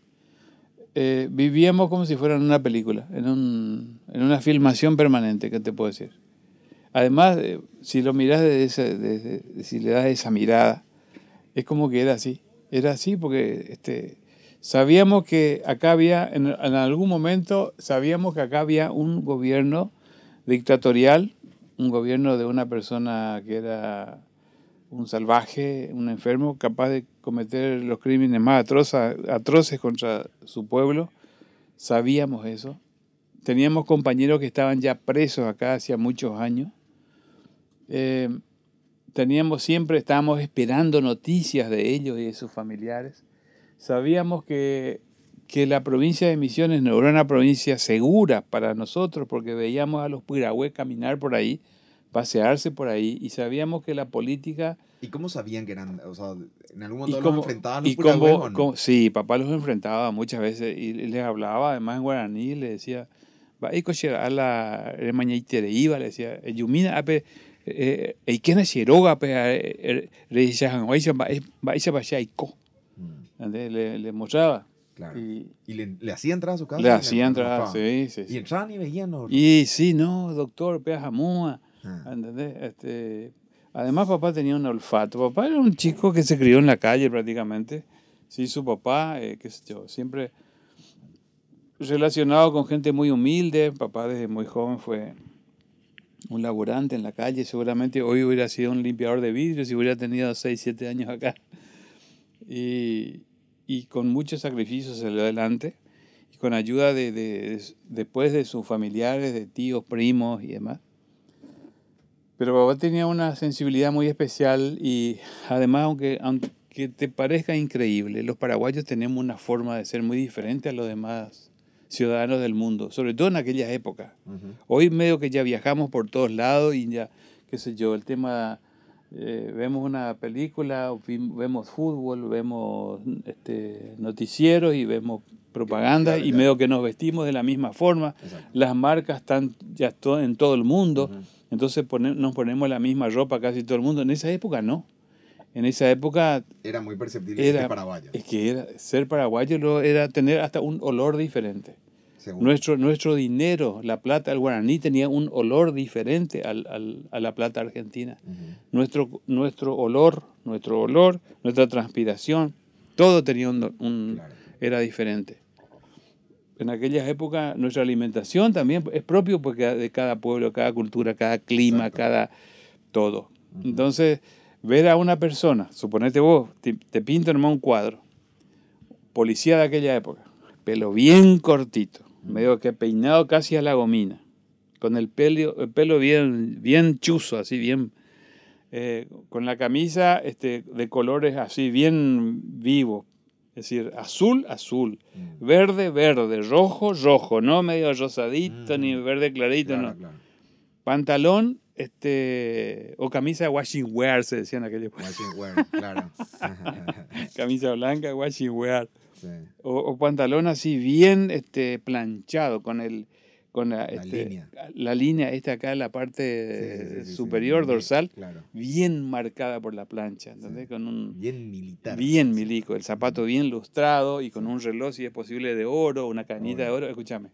Eh, vivíamos como si fuera en una película, en, un, en una filmación permanente, ¿qué te puedo decir? Además, eh, si lo miras desde ese- desde- si le das esa mirada, es como que era así. Era así porque este, sabíamos que acá había, en, algún momento, sabíamos que acá había un gobierno dictatorial, un gobierno de una persona que era un salvaje, un enfermo capaz de cometer los crímenes más atroces contra su pueblo. Sabíamos eso. Teníamos compañeros que estaban ya presos acá hacía muchos años. Eh, teníamos siempre, estábamos esperando noticias de ellos y de sus familiares. Sabíamos que, que la provincia de Misiones no era una provincia segura para nosotros porque veíamos a los piragües caminar por ahí pasearse por ahí y sabíamos que la política... ¿Y cómo sabían que eran, o sea, en algún momento los enfrentaban los y cómo, no? Sí, papá los enfrentaba muchas veces y les hablaba además en guaraní, le decía, va a la mañana iba, le decía, yumina ape, y quién es Xiroga, ape, le decía, va a le, le mostraba. Claro. Y, ¿Y le, le, hacía entrar a su casa. Le hacía entrar, sí, sí, Y entraban y veían. ¿no? Y sí, no, doctor, pea jamúa. Ah. ¿Entendés? Este, además, papá tenía un olfato. Papá era un chico que se crió en la calle prácticamente. Sí, su papá, eh, qué sé yo, siempre relacionado con gente muy humilde. Papá desde muy joven fue un laborante en la calle. Seguramente hoy hubiera sido un limpiador de vidrios si hubiera tenido 6, 7 años acá. Y, y con muchos sacrificios salió adelante. Y con ayuda de, de, después de sus familiares, de tíos, primos y demás. Pero papá tenía una sensibilidad muy especial y además, aunque, aunque te parezca increíble, los paraguayos tenemos una forma de ser muy diferente a los demás ciudadanos del mundo, sobre todo en aquellas épocas. Hoy medio que ya viajamos por todos lados y ya, qué sé yo, el tema, eh, vemos una película, vemos fútbol, vemos este, noticieros y vemos propaganda y medio que nos vestimos de la misma forma. Las marcas están ya en todo el mundo. Entonces nos ponemos la misma ropa casi todo el mundo. En esa época no. En esa época... Era muy perceptible ser paraguayo. Es que era, ser paraguayo era tener hasta un olor diferente. Nuestro, nuestro dinero, la plata del guaraní, tenía un olor diferente al, al, a la plata argentina. nuestro, nuestro olor, nuestro olor, nuestra transpiración, todo tenía un, era diferente. En aquellas épocas nuestra alimentación también es propio porque de cada pueblo, cada cultura, cada clima, cada todo. Entonces, ver a una persona, suponete vos, te, te pinto un cuadro, policía de aquella época, pelo bien cortito, medio que peinado casi a la gomina, con el pelo, el pelo bien, bien chuzo, así bien, eh, con la camisa este, de colores así bien vivos, es decir, azul, azul, mm. verde, verde, rojo, rojo, no medio rosadito ni mm. verde clarito, no. Pantalón este, o camisa washing wear, se decían aquellos. Washing wear, claro. *laughs* camisa blanca, washing wear. O, o, pantalón así bien este, planchado, con el, con la, este, línea. la línea esta acá en la parte superior dorsal bien marcada por la plancha ¿entendés? con un bien militar bien milico el zapato bien lustrado y con un reloj si es posible de oro una canita de oro escúchame.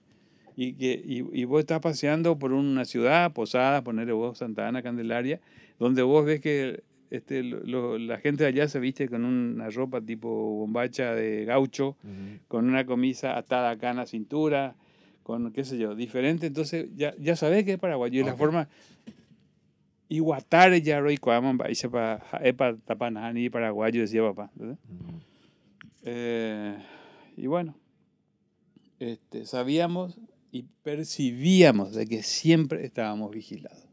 Y que y, y, vos estás paseando por una ciudad posada ponerle vos Santa Ana Candelaria donde vos ves que este, la gente de allá se viste con una ropa tipo bombacha de gaucho, con una camisa atada acá en la cintura, con, qué sé yo, diferente, entonces ya, ya sabes que es paraguayo. Y la forma, iguatare ya roi cuaman va y para tapanani paraguayo decía papá. Eh, y bueno, este, sabíamos y percibíamos de que siempre estábamos vigilados.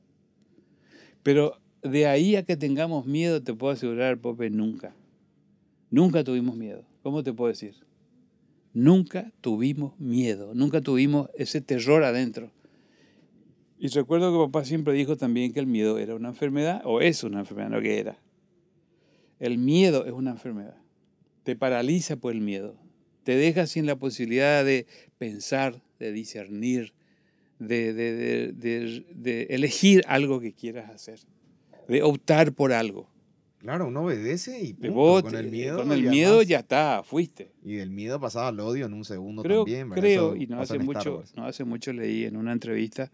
Pero de ahí a que tengamos miedo, te puedo asegurar, Pope, nunca. Nunca tuvimos miedo. ¿Cómo te puedo decir? Nunca tuvimos miedo, nunca tuvimos ese terror adentro. Y recuerdo que papá siempre dijo también que el miedo era una enfermedad, o es una enfermedad, no que era. El miedo es una enfermedad. Te paraliza por el miedo. Te deja sin la posibilidad de pensar, de discernir, de, de elegir algo que quieras hacer, de optar por algo. Claro, uno obedece y punto. con el miedo. Con el ya miedo ya está, fuiste. Y del miedo pasaba al odio en un segundo creo, también. Creo, y no hace, mucho, no hace mucho leí en una entrevista,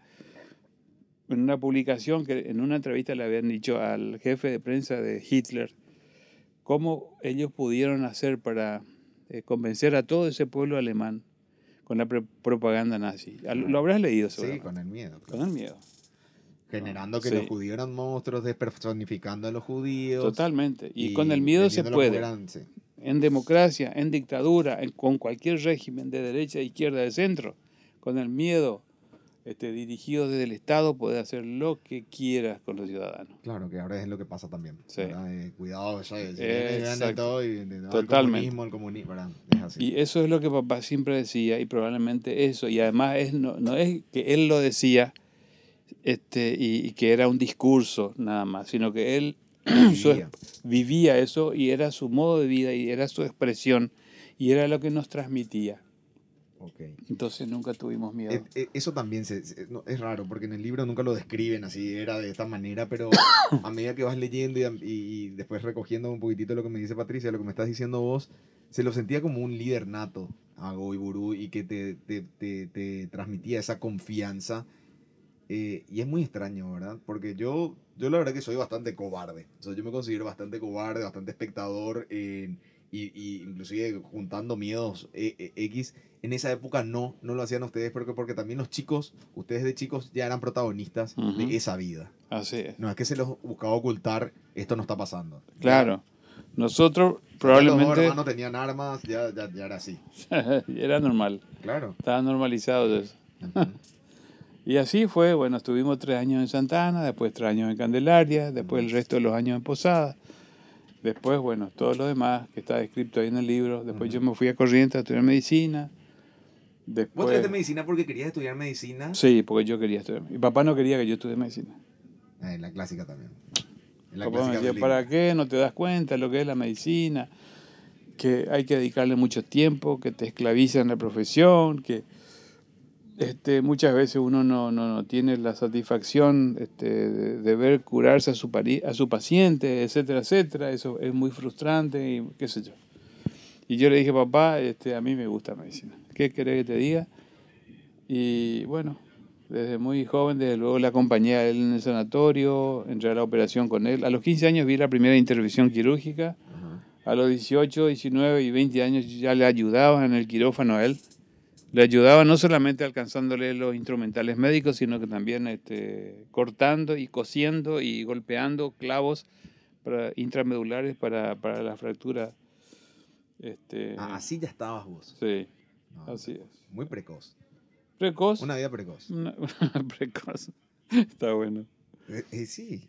en una publicación, que en una entrevista le habían dicho al jefe de prensa de Hitler cómo ellos pudieron hacer para eh, convencer a todo ese pueblo alemán con la propaganda nazi. Lo habrás leído, Sí, con el miedo. Con el miedo. Generando que Sí. los judíos eran monstruos, despersonificando a los judíos. Totalmente. Y, con el miedo se puede. En democracia, en dictadura, en- con cualquier régimen de derecha, izquierda, de centro, con el miedo este, dirigido desde el Estado, puede hacer lo que quieras con los ciudadanos. Claro, que ahora es lo que pasa también. Sí. Eh, cuidado, ya, Exacto. todo y, de- no, Totalmente. El comunismo, el comunismo, ¿verdad? Es así. Y eso es lo que papá siempre decía, y probablemente eso, y además es, no, no es que él lo decía este, y, y que era un discurso nada más, sino que él *clears throat* su- Vivía. vivía eso y era su modo de vida y era su expresión y era lo que nos transmitía. Ok. Entonces nunca tuvimos miedo. Eh, eh, Eso también se- se- no, es raro, porque en el libro nunca lo describen así, era de esta manera, pero *coughs* a medida que vas leyendo y, y- después recogiendo un poquitito lo que me dice Patricia, lo que me estás diciendo vos, se lo sentía como un líder nato a Goiburu y que te, te, te- te transmitía esa confianza. Eh, y es muy extraño, ¿verdad? Porque yo, yo la verdad que soy bastante cobarde. O sea, yo me considero bastante cobarde, bastante espectador, eh, y, y inclusive juntando miedos eh, eh, X. En esa época no, no lo hacían ustedes porque, porque también los chicos, ustedes de chicos ya eran protagonistas de esa vida. Así es. No es que se los buscaba ocultar, esto no está pasando. Claro. Nosotros Ya los probablemente hermanos tenían armas, ya, ya, ya era así. *laughs* era normal, Claro. estaba normalizado eso. Ujú. Y así fue, bueno, estuvimos tres años en Santana, después tres años en Candelaria, después el resto de los años en Posada. Después, bueno, todo lo demás que está escrito ahí en el libro. Después yo me fui a Corrientes a estudiar medicina. ¿Vos Después, estudiaste medicina porque querías estudiar medicina? sí, porque yo quería estudiar. Mi papá no quería que yo estudie medicina. Ah, en la clásica también. En la papá me clásica decía, del ¿para qué? ¿No te das cuenta lo que es la medicina? Que hay que dedicarle mucho tiempo, que te esclaviza en la profesión, que este, muchas veces uno no, no, no tiene la satisfacción este, de, de ver curarse a su, a su paciente, etcétera, etcétera. Eso es muy frustrante y qué sé yo. Y yo le dije, papá, este, a mí me gusta la medicina. ¿Qué querés que te diga? Y bueno, desde muy joven, desde luego le acompañé a él en el sanatorio, entré a la operación con él. A los 15 años vi la primera intervención quirúrgica. A los 18, 19 y 20 años ya le ayudaba en el quirófano a él. Le ayudaba no solamente alcanzándole los instrumentales médicos, sino que también este, cortando y cosiendo y golpeando clavos para, intramedulares para, para la fractura. Este, Ah, así ya estabas vos. Sí, No, así es. Muy precoz. Precoz. Una vida precoz. Una- *laughs* precoz. Está bueno. Eh, eh, sí,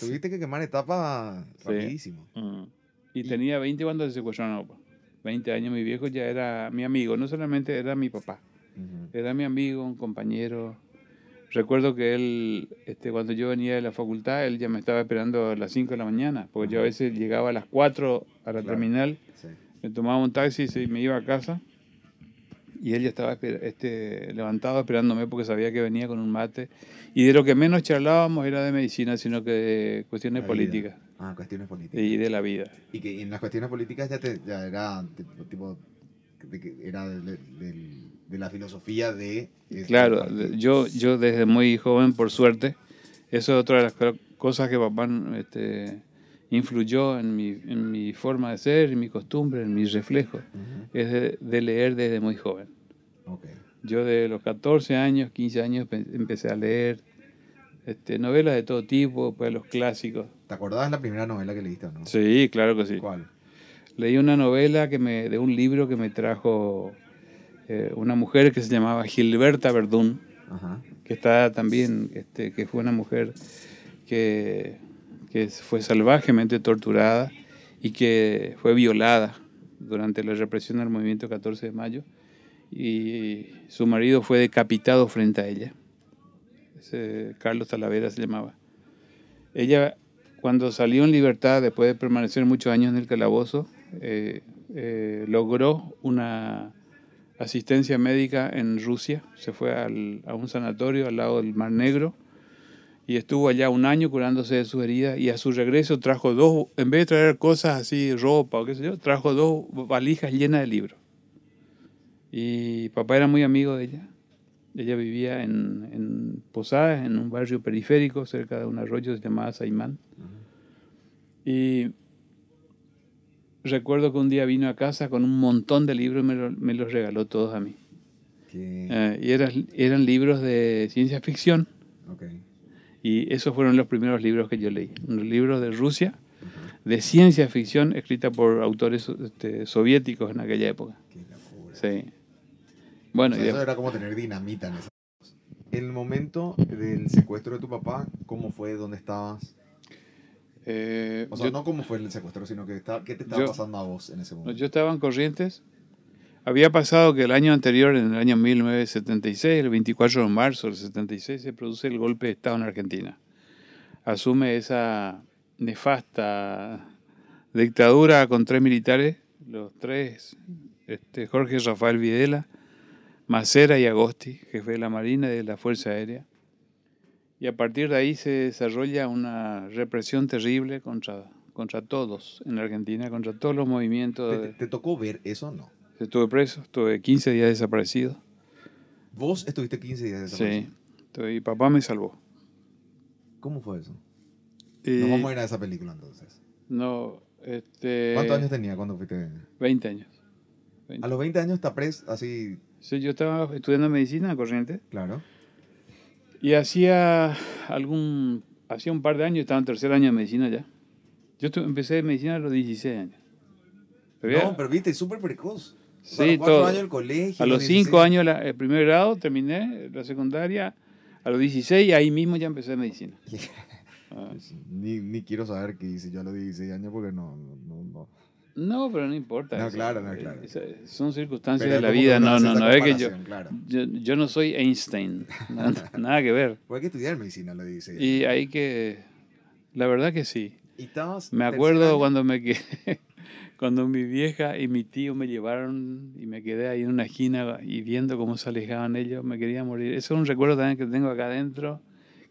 tuviste que quemar etapas *laughs* Sí. rapidísimo. Mm. Y tenía 20 cuando se papá. 20 años, mi viejo ya era mi amigo, no solamente era mi papá, era mi amigo, un compañero. Recuerdo que él, este, cuando yo venía de la facultad, él ya me estaba esperando a las 5 de la mañana, porque yo a veces llegaba a las 4 a la Claro. terminal, Sí. me tomaba un taxi y me iba a casa, y él ya estaba este, levantado esperándome porque sabía que venía con un mate. Y de lo que menos charlábamos era de medicina, sino que de cuestiones políticas Ah, cuestiones políticas. y de la vida. Y que en las cuestiones políticas ya, te, ya era tipo, de era de, de- de la filosofía de... este Claro, yo, yo desde muy joven, por suerte, eso es otra de las co- cosas que papá este, influyó en mi, en mi forma de ser, en mi costumbre, en mis reflejos, Ujú. es de, de leer desde muy joven. Ok. Yo de los 14 años, 15 años pe- empecé a leer este, novelas de todo tipo, pues los clásicos. ¿Te acordás de la primera novela que leíste o no? Sí, claro que sí. ¿Cuál? Leí una novela que me, de un libro que me trajo eh, una mujer que se llamaba Gilberta Verdún. Ajá. que está también, este, que fue una mujer que, que fue salvajemente torturada y que fue violada durante la represión del movimiento 14 de mayo y su marido fue decapitado frente a ella. Ese Carlos Talavera se llamaba. Ella, cuando salió en libertad, después de permanecer muchos años en el calabozo, eh, eh, logró una asistencia médica en Rusia, se fue a un sanatorio al lado del Mar Negro y estuvo allá un año curándose de sus heridas y a su regreso trajo dos, en vez de traer cosas así, ropa o qué sé yo, trajo dos valijas llenas de libros. Y papá era muy amigo de ella. Ella vivía en, en Posadas, en un barrio periférico cerca de un arroyo llamado Saimán. Y recuerdo que un día vino a casa con un montón de libros y me, lo- me los regaló todos a mí. Eh, y eran, eran libros de ciencia ficción. Y esos fueron los primeros libros que yo leí. Un libro de Rusia, de ciencia ficción, escrita por autores este, soviéticos en aquella época. Qué locura. Sí. Bueno, O y sea, eso de- era como tener dinamita en esa El momento del secuestro de tu papá, ¿cómo fue? ¿Dónde estabas? eh, O sea, yo- no cómo fue el secuestro, sino que está- qué te estaba Yo- pasando a vos en ese momento. Yo estaba en Corrientes. Había pasado que el año anterior, en el año 1976, el 24 de marzo del 76, se produce el golpe de Estado en Argentina. Asume esa nefasta dictadura con tres militares, los tres, este, Jorge Rafael Videla, Macera y Agosti, jefe de la Marina y de la Fuerza Aérea. Y a partir de ahí se desarrolla una represión terrible contra, contra todos en Argentina, contra todos los movimientos. ¿Te, de- te- te tocó ver eso o no? Estuve preso, estuve 15 días desaparecido. Vos estuviste 15 días desaparecido. Sí. Estuve- y papá me salvó. ¿Cómo fue eso? Y Nos vamos a ir a esa película entonces. No, este. ¿Cuántos años tenía cuando fuiste? 20 años. 20. A los 20 años está preso, así, Yo estaba estudiando medicina en Corrientes claro. y hacía algún. Hacía un par de años, estaba en tercer año de medicina ya. Yo estu- empecé medicina a los 16 años. Había- No, pero viste, súper precoz. Sí, a los cuatro todo. años del colegio. A los 16. 5 años la- el primer grado terminé la secundaria. A los 16 ahí mismo ya empecé medicina. Ah. *laughs* Ni, ni quiero saber qué hice yo a los 16 años porque no, no, no, no. Pero no importa. No, claro, no, claro. Esa- Son circunstancias Pero de la vida. No, no, no es que yo, Claro. yo. Yo no soy Einstein. no- *laughs* nada que ver. Pues hay que estudiar medicina 16 años. Y hay que. La verdad que sí. ¿Y Me acuerdo cuando me quedé. *laughs* Cuando mi vieja y mi tío me llevaron y me quedé ahí en una esquina y viendo cómo se alejaban ellos, me quería morir. Eso es un recuerdo también que tengo acá adentro,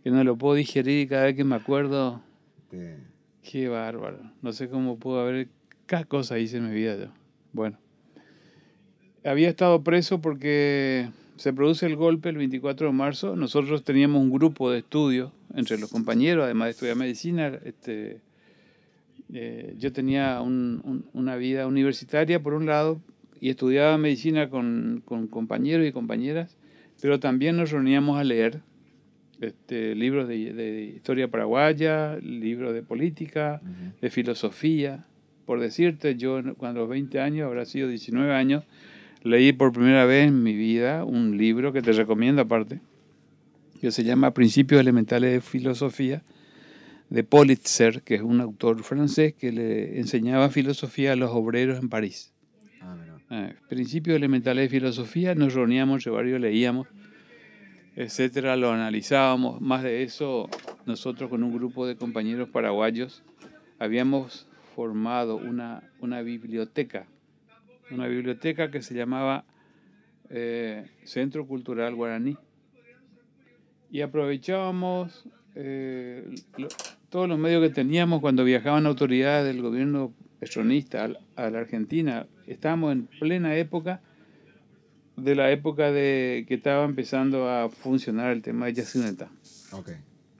que no lo puedo digerir y cada vez que me acuerdo, Te- Qué bárbaro. No sé cómo pudo haber. Cada cosa hice en mi vida yo. Bueno. Había estado preso porque se produce el golpe el 24 de marzo. Nosotros teníamos un grupo de estudio entre los compañeros, además de estudiar medicina. Este, eh, yo tenía un- un- una vida universitaria, por un lado, y estudiaba medicina con, con compañeros y compañeras, pero también nos reuníamos a leer este, libros de, de historia paraguaya, libros de política, Ujú. de filosofía. Por decirte, yo cuando los 20 años, habrá sido 19 años, leí por primera vez en mi vida un libro que te recomiendo aparte, que se llama Principios Elementales de Filosofía, de Politzer, que es un autor francés que le enseñaba filosofía a los obreros en París. Ah. Ah, Principios elementales de filosofía, nos reuníamos entre varios, leíamos, etcétera, lo analizábamos. Más de eso, nosotros con un grupo de compañeros paraguayos habíamos formado una, una biblioteca, una biblioteca que se llamaba eh, Centro Cultural Guaraní. Y aprovechábamos eh, lo- todos los medios que teníamos cuando viajaban autoridades del gobierno peronista al- a la Argentina. Estábamos en plena época de la época de que estaba empezando a funcionar el tema de Yacyretá. Ok.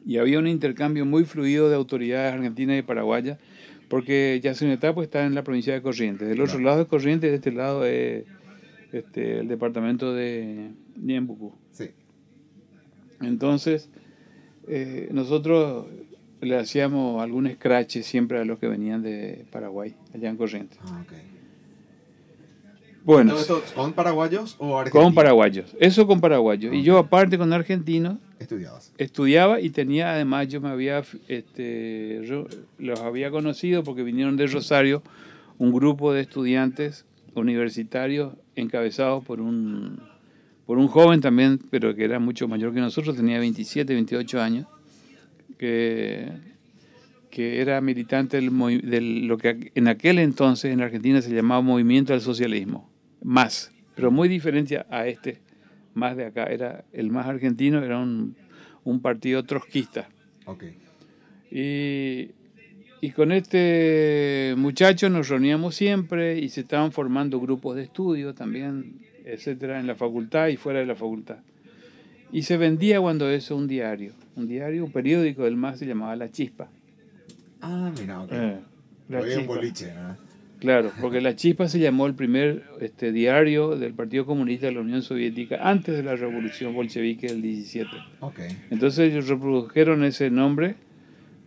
Y había un intercambio muy fluido de autoridades argentinas y paraguayas, porque Yacyretá pues, está en la provincia de Corrientes. Del otro Claro. lado de Corrientes, de este lado es este, el departamento de Ñembucú. Sí. Entonces, eh, nosotros le hacíamos algún scratch siempre a los que venían de Paraguay, allá en Corrientes. Ah, ok. Bueno, ¿Todo esto con paraguayos o argentinos? con paraguayos, eso con paraguayos. Y yo aparte con argentinos Estudiabas. estudiaba y tenía además yo me había este los había conocido porque vinieron de Rosario un grupo de estudiantes universitarios encabezados por un por un joven también pero que era mucho mayor que nosotros tenía 27 28 años que que era militante del, del- lo que en aquel entonces en Argentina se llamaba movimiento al socialismo más pero muy diferente a este más de acá era el más argentino era un, un partido trotskista Ok. y, y con este muchacho nos reuníamos siempre y se estaban formando grupos de estudio también, etcétera, en la facultad y fuera de la facultad. Y se vendía cuando eso un diario, un diario, un periódico del MAS se llamaba La Chispa. Ah, mira, ok. Eh, La un boliche, ¿verdad? Claro, porque La Chispa se llamó el primer este, diario del Partido Comunista de la Unión Soviética antes de la revolución bolchevique del 17. Ok. Entonces ellos reprodujeron ese nombre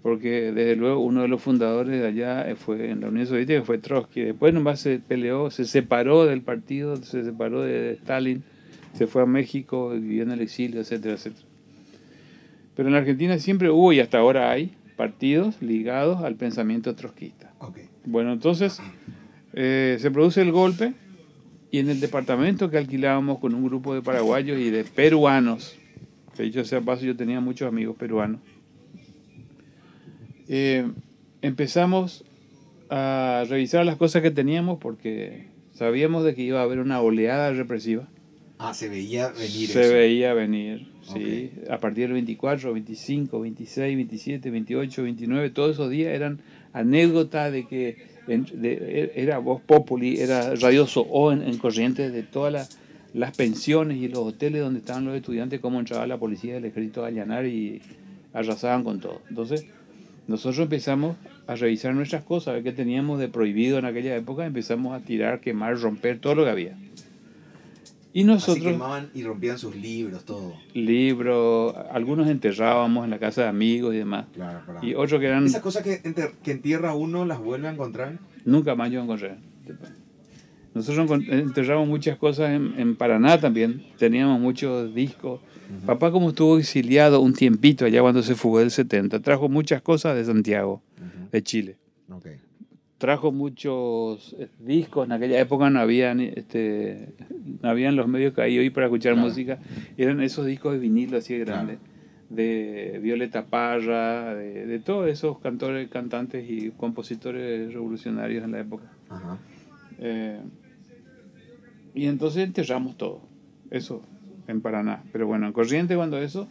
porque desde luego uno de los fundadores de allá fue en la Unión Soviética fue Trotsky. Después nomás se peleó, se separó del partido, se separó de Stalin, se fue a México, vivió en el exilio, etcétera, etcétera. Pero en la Argentina siempre hubo y hasta ahora hay partidos ligados al pensamiento trotskista. Ok. Bueno, entonces eh, se produce el golpe y en el departamento que alquilábamos con un grupo de paraguayos y de peruanos, que dicho sea paso, yo tenía muchos amigos peruanos, eh, empezamos a revisar las cosas que teníamos porque sabíamos de que iba a haber una oleada represiva. Ah, se veía venir Se eso. veía venir, sí. A partir del 24, 25, 26, 27, 28, 29, todos esos días eran anécdotas de que de- era Voz Populi, era radioso o en, en Corrientes de todas las pensiones y los hoteles donde estaban los estudiantes, cómo entraba la policía del ejército a allanar y arrasaban con todo. Entonces, nosotros empezamos a revisar nuestras cosas, a ver qué teníamos de prohibido en aquella época, empezamos a tirar, quemar, romper todo lo que había. Y Así nosotros quemaban y rompían sus libros, todo. libros, algunos enterrábamos en la casa de amigos y demás. Claro, para. Y otros que eran, Esas cosas que, enter- que entierra uno las vuelve a encontrar. nunca más yo encontré. Nosotros enterramos muchas cosas en, en Paraná también, teníamos muchos discos. Papá como estuvo exiliado un tiempito allá cuando se fugó del 70, trajo muchas cosas de Santiago, de Chile. Ok. Trajo muchos eh, discos, en aquella época no habían, este, no habían los medios que hay hoy para escuchar Claro. música, eran esos discos de vinilo así de Claro. grandes, de Violeta Parra, de, de todos esos cantores, cantantes y compositores revolucionarios en la época. Ajá. Eh, y entonces enterramos todo, eso en Paraná. Pero bueno, en Corriente cuando eso,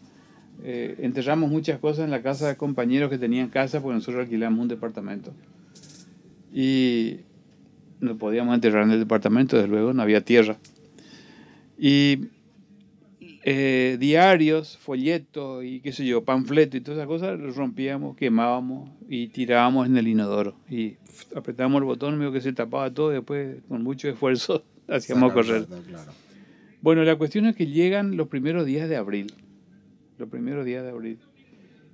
eh, enterramos muchas cosas en la casa de compañeros que tenían casa, porque nosotros alquilamos un departamento. Y no podíamos enterrar en el departamento, desde luego, no había tierra. Y eh, diarios, folletos y qué sé yo, panfletos y todas esas cosas, los rompíamos, quemábamos y tirábamos en el inodoro. Y apretábamos el botón, medio que se tapaba todo y después con mucho esfuerzo *laughs* hacíamos correr. Claro. Bueno, la cuestión es que llegan los primeros días de abril. Los primeros días de abril.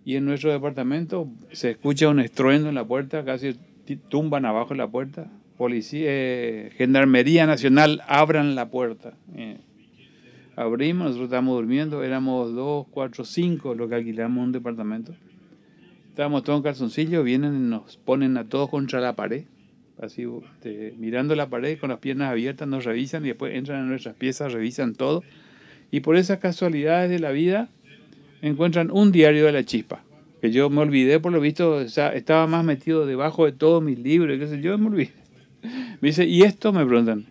Y en nuestro departamento se escucha un estruendo en la puerta, casi tumban abajo la puerta. Policía, eh, Gendarmería Nacional, abran la puerta. Eh, abrimos, nosotros estábamos durmiendo, éramos dos, cuatro, cinco los que alquilamos un departamento. Estábamos todos en calzoncillo, vienen y nos ponen a todos contra la pared, así este, mirando la pared con las piernas abiertas, nos revisan y después entran en nuestras piezas, revisan todo. Y por esas casualidades de la vida encuentran un diario de la chispa, que yo me olvidé por lo visto, o sea, estaba más metido debajo de todos mis libros, qué sé yo, me olvidé. *laughs* Me dice, ¿y esto? Me preguntan.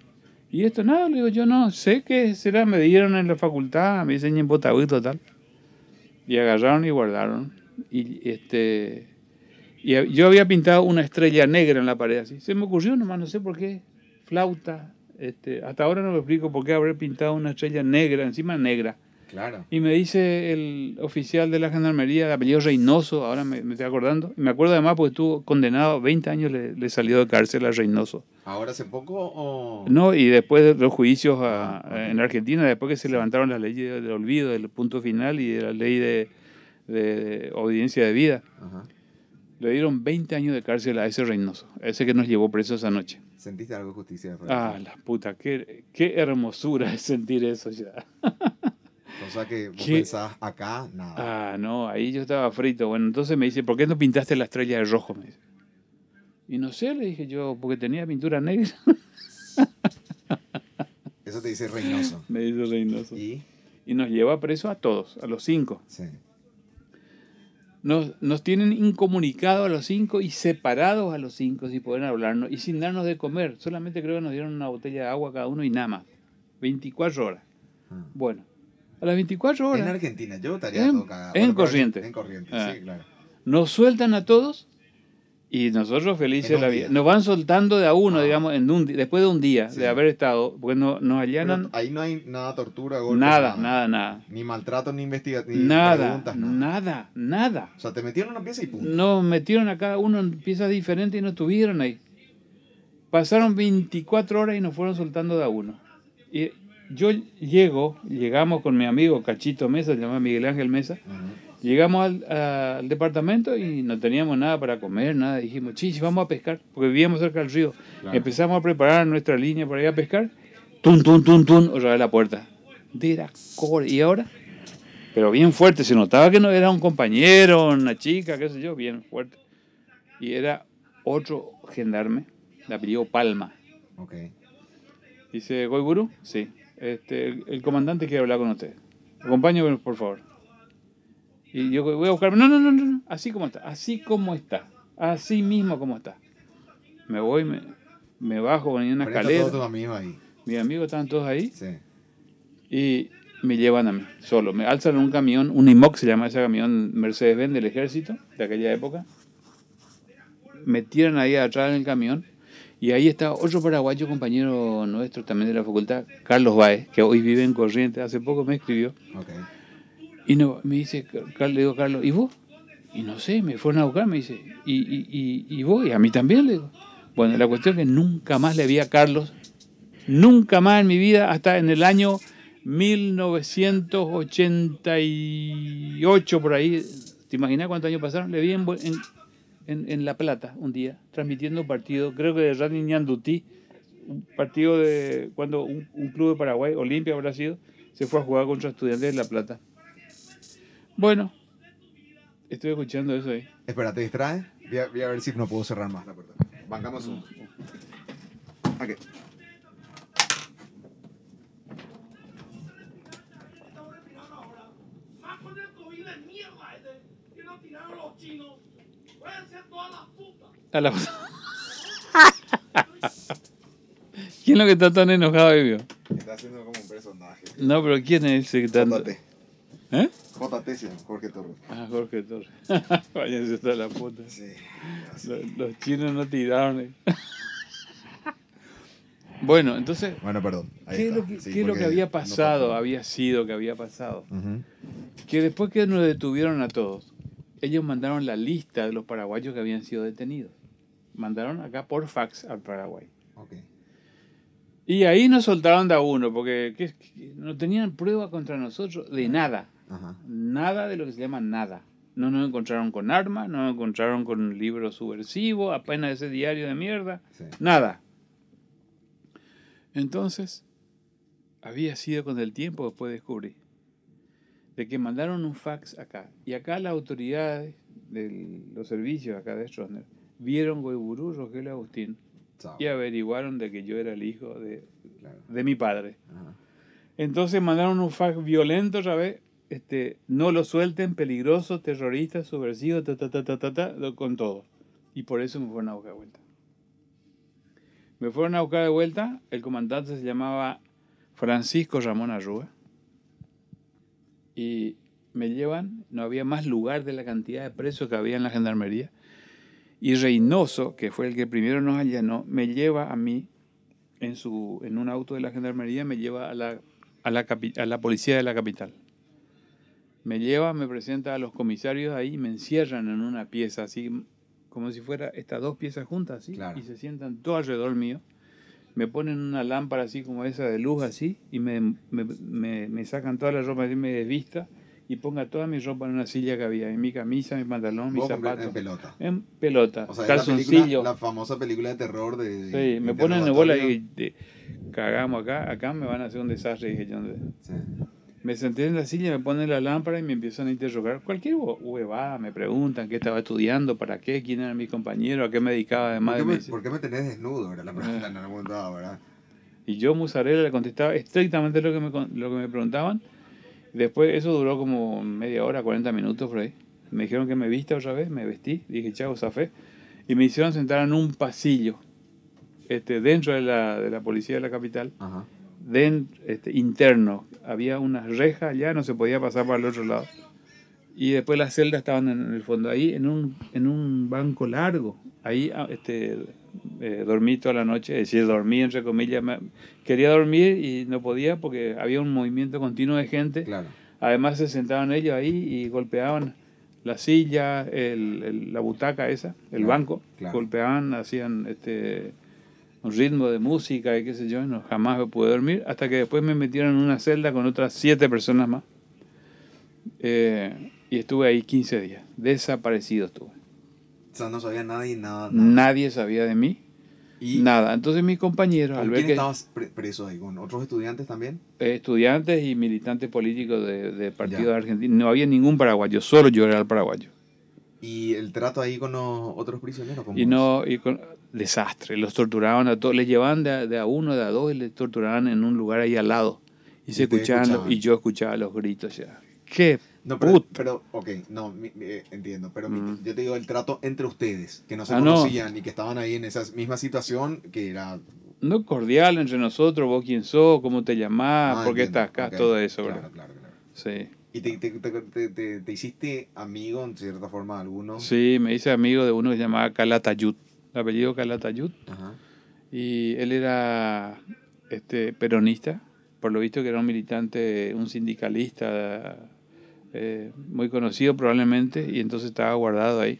¿Y esto? Nada, le digo, yo no sé qué será, me dieron en la facultad, me dicen en Botaú total. Y agarraron y guardaron. Y este y yo había pintado una estrella negra en la pared así. Se me ocurrió nomás, no sé por qué. Flauta. Este, hasta ahora no me explico por qué haber pintado una estrella negra, encima negra. Claro. Y me dice el oficial de la gendarmería, de apellido Reynoso, ahora me, me estoy acordando. Y me acuerdo además porque estuvo condenado, 20 años le, le salió de cárcel a Reynoso. ¿Ahora hace poco o...? No, y después de los juicios a- Ah, en Argentina, después que se levantaron las leyes del olvido, del punto final y de la ley de, de obediencia de vida, Ajá. le dieron 20 años de cárcel a ese Reynoso, ese que nos llevó preso esa noche. ¿Sentiste algo de justicia? Ah, la puta, qué, qué hermosura es sentir eso ya. *laughs* O sea que vos pensabas acá, nada. Ah, no, ahí yo estaba frito. Bueno, entonces me dice, ¿por qué no pintaste la estrella de rojo? Me dice. Y no sé, le dije yo, porque tenía pintura negra. *laughs* Eso te dice Reynoso. *laughs* me dice Reynoso. ¿Y? Y nos lleva preso a todos, a los cinco. Sí. Nos, nos tienen incomunicados a los cinco y separados a los cinco sin poder hablarnos y sin darnos de comer. Solamente creo que nos dieron una botella de agua cada uno y nada más. 24 horas. Ah. Bueno, a las 24 En horas Argentina, yo estaría En- todo cagado. en Corrientes. En Corrientes, Ah. sí, claro. nos sueltan a todos y nosotros felices En la día. vida. Nos van soltando de a uno, Ah. digamos, en un, después de un día Sí. de haber estado, porque no- nos Pero allanan ahí no hay nada tortura, golpes, nada, nada, nada. Ni maltrato, ni investigación, ni Nada, preguntas, nada. nada, nada. O sea, te metieron en una pieza y punto. Nos metieron a cada uno en piezas diferentes y nos tuvieron ahí. Pasaron 24 horas y nos fueron soltando de a uno. Y yo llego, llegamos con mi amigo Cachito Mesa, se llama Miguel Ángel Mesa, llegamos al, al departamento y no teníamos nada para comer, nada. Dijimos, chis, vamos a pescar, porque vivíamos cerca del río. Claro. Empezamos a preparar nuestra línea para ir a pescar. Tum, tum, tum, tum, otra vez la puerta. De la core. ¿Y ahora? Pero bien fuerte, se notaba que no era un compañero, una chica, qué sé yo, bien fuerte. Y era otro gendarme, de apellido Palma. Ok. Dice, ¿Goiburu? Sí. Este, el, el comandante quiere hablar con usted. Acompáñame, por favor. Y yo voy a buscar. No, no, no, no. Así como está. Así como está. Así mismo como está. Me voy, me, me bajo con una escalera. todos tus amigos ahí. Mis amigos estaban todos ahí. Sí. Y me llevan a mí, solo. Me alzan en un camión, un IMOC se llama ese camión Mercedes-Benz del ejército de aquella época. Me tiran ahí atrás en el camión. Y ahí está otro paraguayo compañero nuestro también de la facultad, Carlos Baez, que hoy vive en Corrientes. Hace poco me escribió. Y no, me dice, Car- le digo, Carlos, ¿y vos? Y no sé, me fueron a buscar, me dice, ¿y, y, y, y vos? Y a mí también, le digo. Bueno, la cuestión es que nunca más le vi a Carlos, nunca más en mi vida, hasta en el año 1988, por ahí, ¿te imaginas cuántos años pasaron? Le vi en, en- en La Plata un día, transmitiendo un partido, creo que de Rani Ñandutí, un partido de cuando un, club de Paraguay, Olimpia habrá sido, se fue a jugar contra estudiantes de La Plata. Bueno, estoy escuchando eso ahí. Espera, ¿te distrae? Voy a, ver si no puedo cerrar más la puerta. Bancamos un. Ok. Más con el COVID de mierda ese que nos tiraron los chinos. Pueden ser todas las putas. A la- *laughs* ¿Quién es lo que está tan enojado ahí, vio? Está haciendo como un personaje. No, pero ¿quién es ese que está... JT. ¿Eh? JT, sí, Jorge Torres. Ah, Jorge Torres. *laughs* Váyanse hasta la puta. Sí. Los, los chinos no tiraron. eh. *laughs* bueno, entonces, Bueno, perdón. Ahí ¿qué es lo que, Sí, qué es lo porque que había pasado? había sido que había pasado. Que después que nos detuvieron a todos, ellos mandaron la lista de los paraguayos que habían sido detenidos. Mandaron acá por fax al Paraguay. Ok. Y ahí nos soltaron de a uno, porque no tenían prueba contra nosotros de nada. Ajá. Nada de lo que se llama nada. No nos encontraron con armas, no nos encontraron con libros subversivos, apenas ese diario de mierda. Sí. Nada. Entonces, había sido con el tiempo después descubrí de que mandaron un fax acá. Y acá las autoridades de los servicios acá de Stroessner vieron Goiburú, Rogelio Agustín Chao. y averiguaron de que yo era el hijo de, Claro. de mi padre. Ajá. Entonces mandaron un fax violento otra vez. Este, no lo suelten, peligroso, terrorista, subversivo, ta, ta, ta, ta, ta, ta, con todo. Y por eso me fueron a buscar de vuelta. Me fueron a buscar de vuelta. El comandante se llamaba Francisco Ramón Arrúa. Y me llevan, no había más lugar de la cantidad de presos que había en la gendarmería. Y Reynoso, que fue el que primero nos allanó, me lleva a mí en, su, en un auto de la gendarmería, me lleva a la, a la, a la policía de la capital. Me lleva, me presenta a los comisarios ahí, me encierran en una pieza así, como si fuera estas dos piezas juntas así, Claro. y se sientan todo alrededor mío. Me ponen una lámpara así como esa de luz así, y me, me, me- me sacan toda la ropa así, me desvista, y ponga toda mi ropa en una silla que había, en mi camisa, mi pantalón, mis zapatos. en pelota. En pelota, O sea, la, calzoncillo. película, la famosa película de terror de. de- Sí, me de ponen de bola y de- cagamos acá, acá me van a hacer un desastre. Dije yo. Sí. Me senté en la silla, me ponen la lámpara y me empiezan a interrogar. Cualquier hue- huevada, me preguntan qué estaba estudiando, para qué, quién era mi compañero, a qué me dedicaba además ¿Por de qué, me, medicina. por qué me tenés desnudo? Era la pregunta en. Y yo, Musarela, le contestaba estrictamente lo que, me, lo que me preguntaban. Después, eso duró como media hora, 40 minutos por ahí. Me dijeron que me vista otra vez, me vestí, dije chao, zafé. Y me hicieron sentar en un pasillo, este, dentro de la, de la policía de la capital. Ajá. den- este, interno. Había una reja allá, no se podía pasar para el otro lado. Y después las celdas estaban en el fondo, ahí en un, en un banco largo. Ahí ah, este, eh, dormí toda la noche, es decir, dormí entre comillas. quería dormir y no podía porque había un movimiento continuo de gente. Claro. Además se sentaban ellos ahí y golpeaban la silla, el, el- la butaca esa, el Claro, banco. claro. Golpeaban, hacían este, un ritmo de música y qué sé yo, no, jamás me pude dormir, hasta que después me metieron en una celda con otras siete personas más. Eh, y estuve ahí 15 días, desaparecido estuve. O sea, no sabía nada y nada. nada. Nadie sabía de mí, ¿Y nada. Entonces mis compañeros, al con ver quién que estabas pre- preso ahí? ¿Con otros estudiantes también? estudiantes y militantes políticos de, de partido Ya. de Argentina, no había ningún paraguayo, solo yo era el paraguayo. ¿Y el trato ahí con los otros prisioneros? ¿cómo Y es? no, y con, desastre, los torturaban a todos, les llevaban de, a- de a uno, de a dos y les torturaban en un lugar ahí al lado. Y, se Y escuchaban, lo- escuchaban. y yo escuchaba los gritos ya. ¡Qué No, pero, pero, ok, no, mi- eh, entiendo, pero Mm. yo te digo el trato entre ustedes, que no se Ah, no. conocían y que estaban ahí en esa misma situación, que era... No cordial entre nosotros, vos quién sos, cómo te llamás, Ah, por qué entiendo, estás acá, todo eso, claro, ¿verdad? Claro, claro. Sí. ¿Y te, te, te, te- te- te hiciste amigo, en cierta forma, alguno? Sí, me hice amigo de uno que se llamaba Calatayud, el apellido Calatayud, Ajá. y él era este, peronista, por lo visto que era un militante, un sindicalista eh, muy conocido probablemente, y entonces estaba guardado ahí.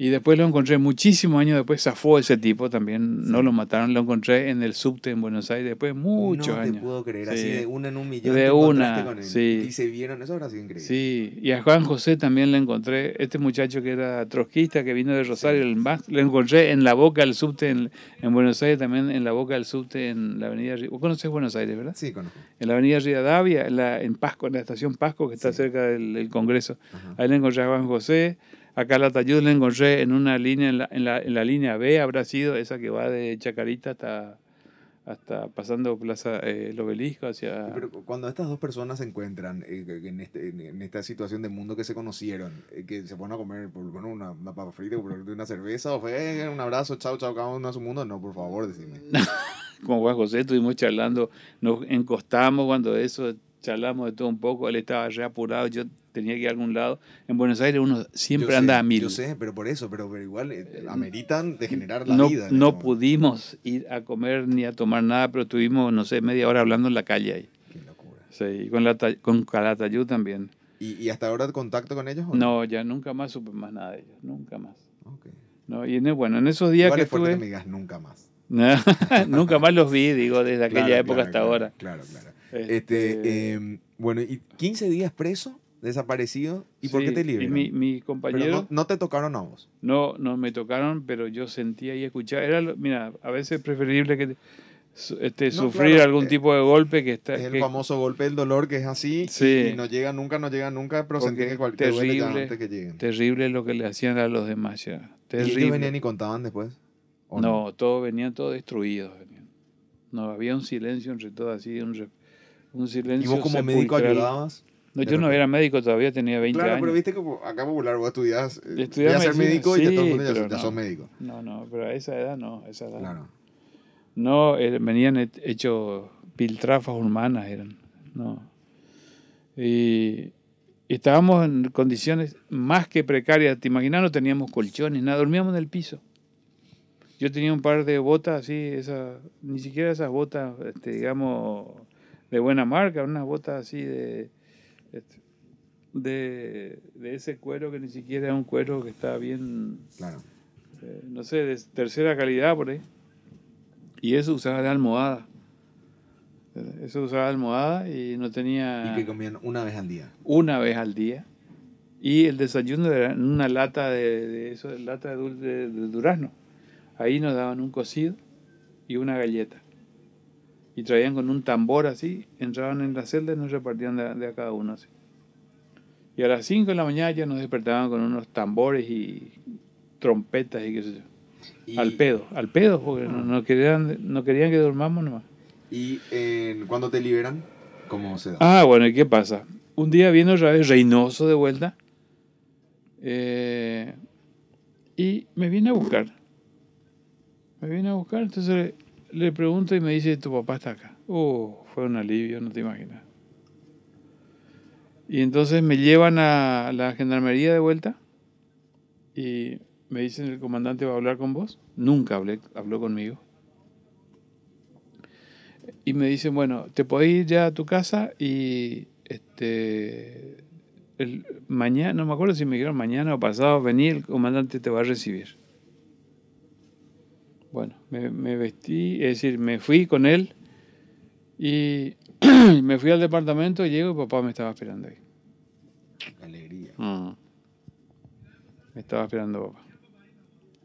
Y después lo encontré muchísimos años después, zafó ese tipo también, no lo mataron, lo encontré en el subte en Buenos Aires después de muchos no años. te puedo creer, Sí. así de una en un millón. De una, con él. sí. Y se vieron, eso habrá sido increíble. Sí, y a Juan José también le encontré, este muchacho que era trotskista, que vino de Rosario, el más, le encontré en la boca del subte en, en Buenos Aires, también en la boca del subte en la avenida, vos conocés Buenos Aires, ¿verdad? Sí, conozco. En la avenida Rivadavia, en, la, en Pasco, en la estación Pasco, que está Sí. cerca del, del Congreso. Ajá. Ahí le encontré a Juan José, acá a la encontré en una línea, en la, en la, en la línea B, habrá sido esa que va de Chacarita hasta, hasta pasando Plaza eh, el Obelisco hacia... Sí, Pero cuando estas dos personas se encuentran eh, en, este, en- esta situación de mundo que se conocieron, eh, que se ponen a comer por bueno, una, una papa frita, por *laughs* una cerveza, o fue eh, un abrazo, chao, chao, cada uno a su mundo, no, por favor, decime. *laughs* con Juan José estuvimos charlando, nos encostamos cuando eso, charlamos de todo un poco, él estaba re apurado, yo tenía que ir a algún lado. En Buenos Aires uno siempre Yo anda sé, a mil. Yo sé, pero por eso, pero, pero igual eh, ameritan degenerar la no, vida. no pudimos ir a comer ni a tomar nada, pero estuvimos, no sé, media hora hablando en la calle ahí. Qué locura. Sí, y con, la, con Calatayud también. ¿Y, y hasta ahora contacto con ellos? o No, ya nunca más supe más nada de ellos, nunca más. Ok. No, y en, bueno, en esos días Igual que estuve, que me digas nunca más. *laughs* nunca más los vi, digo, desde aquella Claro, época claro, hasta claro, ahora. Claro, claro. Este, Este, em, bueno, ¿y 15 días preso, desaparecido? ¿Y por qué te Y liberan? mi, mi Pero compañero... no, no te tocaron a vos. No, no me tocaron, pero yo sentía y escuchaba. Era, mira, a veces es preferible que te- este, No, sufrir claro, algún eh, tipo de golpe que está. Es el que- famoso golpe del dolor que es así Sí. y no llega nunca, no llega nunca, pero sentí que cualquier terrible, antes que lleguen. terrible lo que le hacían a los demás ya. ¿Y ellos Terrible. venían y contaban después? ¿O no, todos venían todos destruidos. venían. No, había un silencio entre todos, así, un, un ¿Y silencio. vos como médico sepulcral. ayudabas? No, yo no era médico todavía, tenía 20 Claro, años. pero viste que acá popular vos estudias, eh, Estudiaba ya ser médico y ya todo el mundo ya, pero ya no. sos médico. No, no, pero a esa edad no, a esa edad. Claro. No, eh, venían he- hechos piltrafas humanas, eran. No. Y, y estábamos en condiciones más que precarias. Te imaginas, no teníamos colchones, nada, dormíamos en el piso. Yo tenía un par de botas así, esa, ni siquiera esas botas, este, digamos, de buena marca, unas botas así de, este, de, de ese cuero que ni siquiera es un cuero que está bien Claro. eh, no sé, de tercera calidad por ahí. Y eso usaba de almohada. Eh, Eso usaba almohada y no tenía Y que comían una vez al día. una vez al día. Y el desayuno era en una lata de, de eso, de lata de dulce de, de durazno. Ahí nos daban un cocido y una galleta. Y traían con un tambor así, entraban en la celda y nos repartían de, de a cada uno así. Y a las 5 de la mañana ya nos despertaban con unos tambores y trompetas y qué sé yo. Y, Al pedo, al pedo, porque no, no querían, no querían que durmamos nomás. Y eh, cuando te liberan, ¿cómo se da? Ah, bueno, ¿y qué pasa? Un día viene otra vez Reynoso de vuelta eh, y me viene a buscar. Me viene a buscar, entonces le, pregunto y me dice, tu papá está acá. Oh, fue un alivio, no te imaginas. Y entonces me llevan a la gendarmería de vuelta y me dicen, el comandante va a hablar con vos. Nunca hablé, habló conmigo. Y me dicen, bueno, te podés ir ya a tu casa y este el, mañana, no me acuerdo si me dijeron mañana o pasado, venir, el comandante te va a recibir. Bueno, me, me vestí, es decir, me fui con él y *clears throat* me fui al departamento, llego y papá me estaba esperando ahí. Alegría. Mm. Me estaba esperando papá.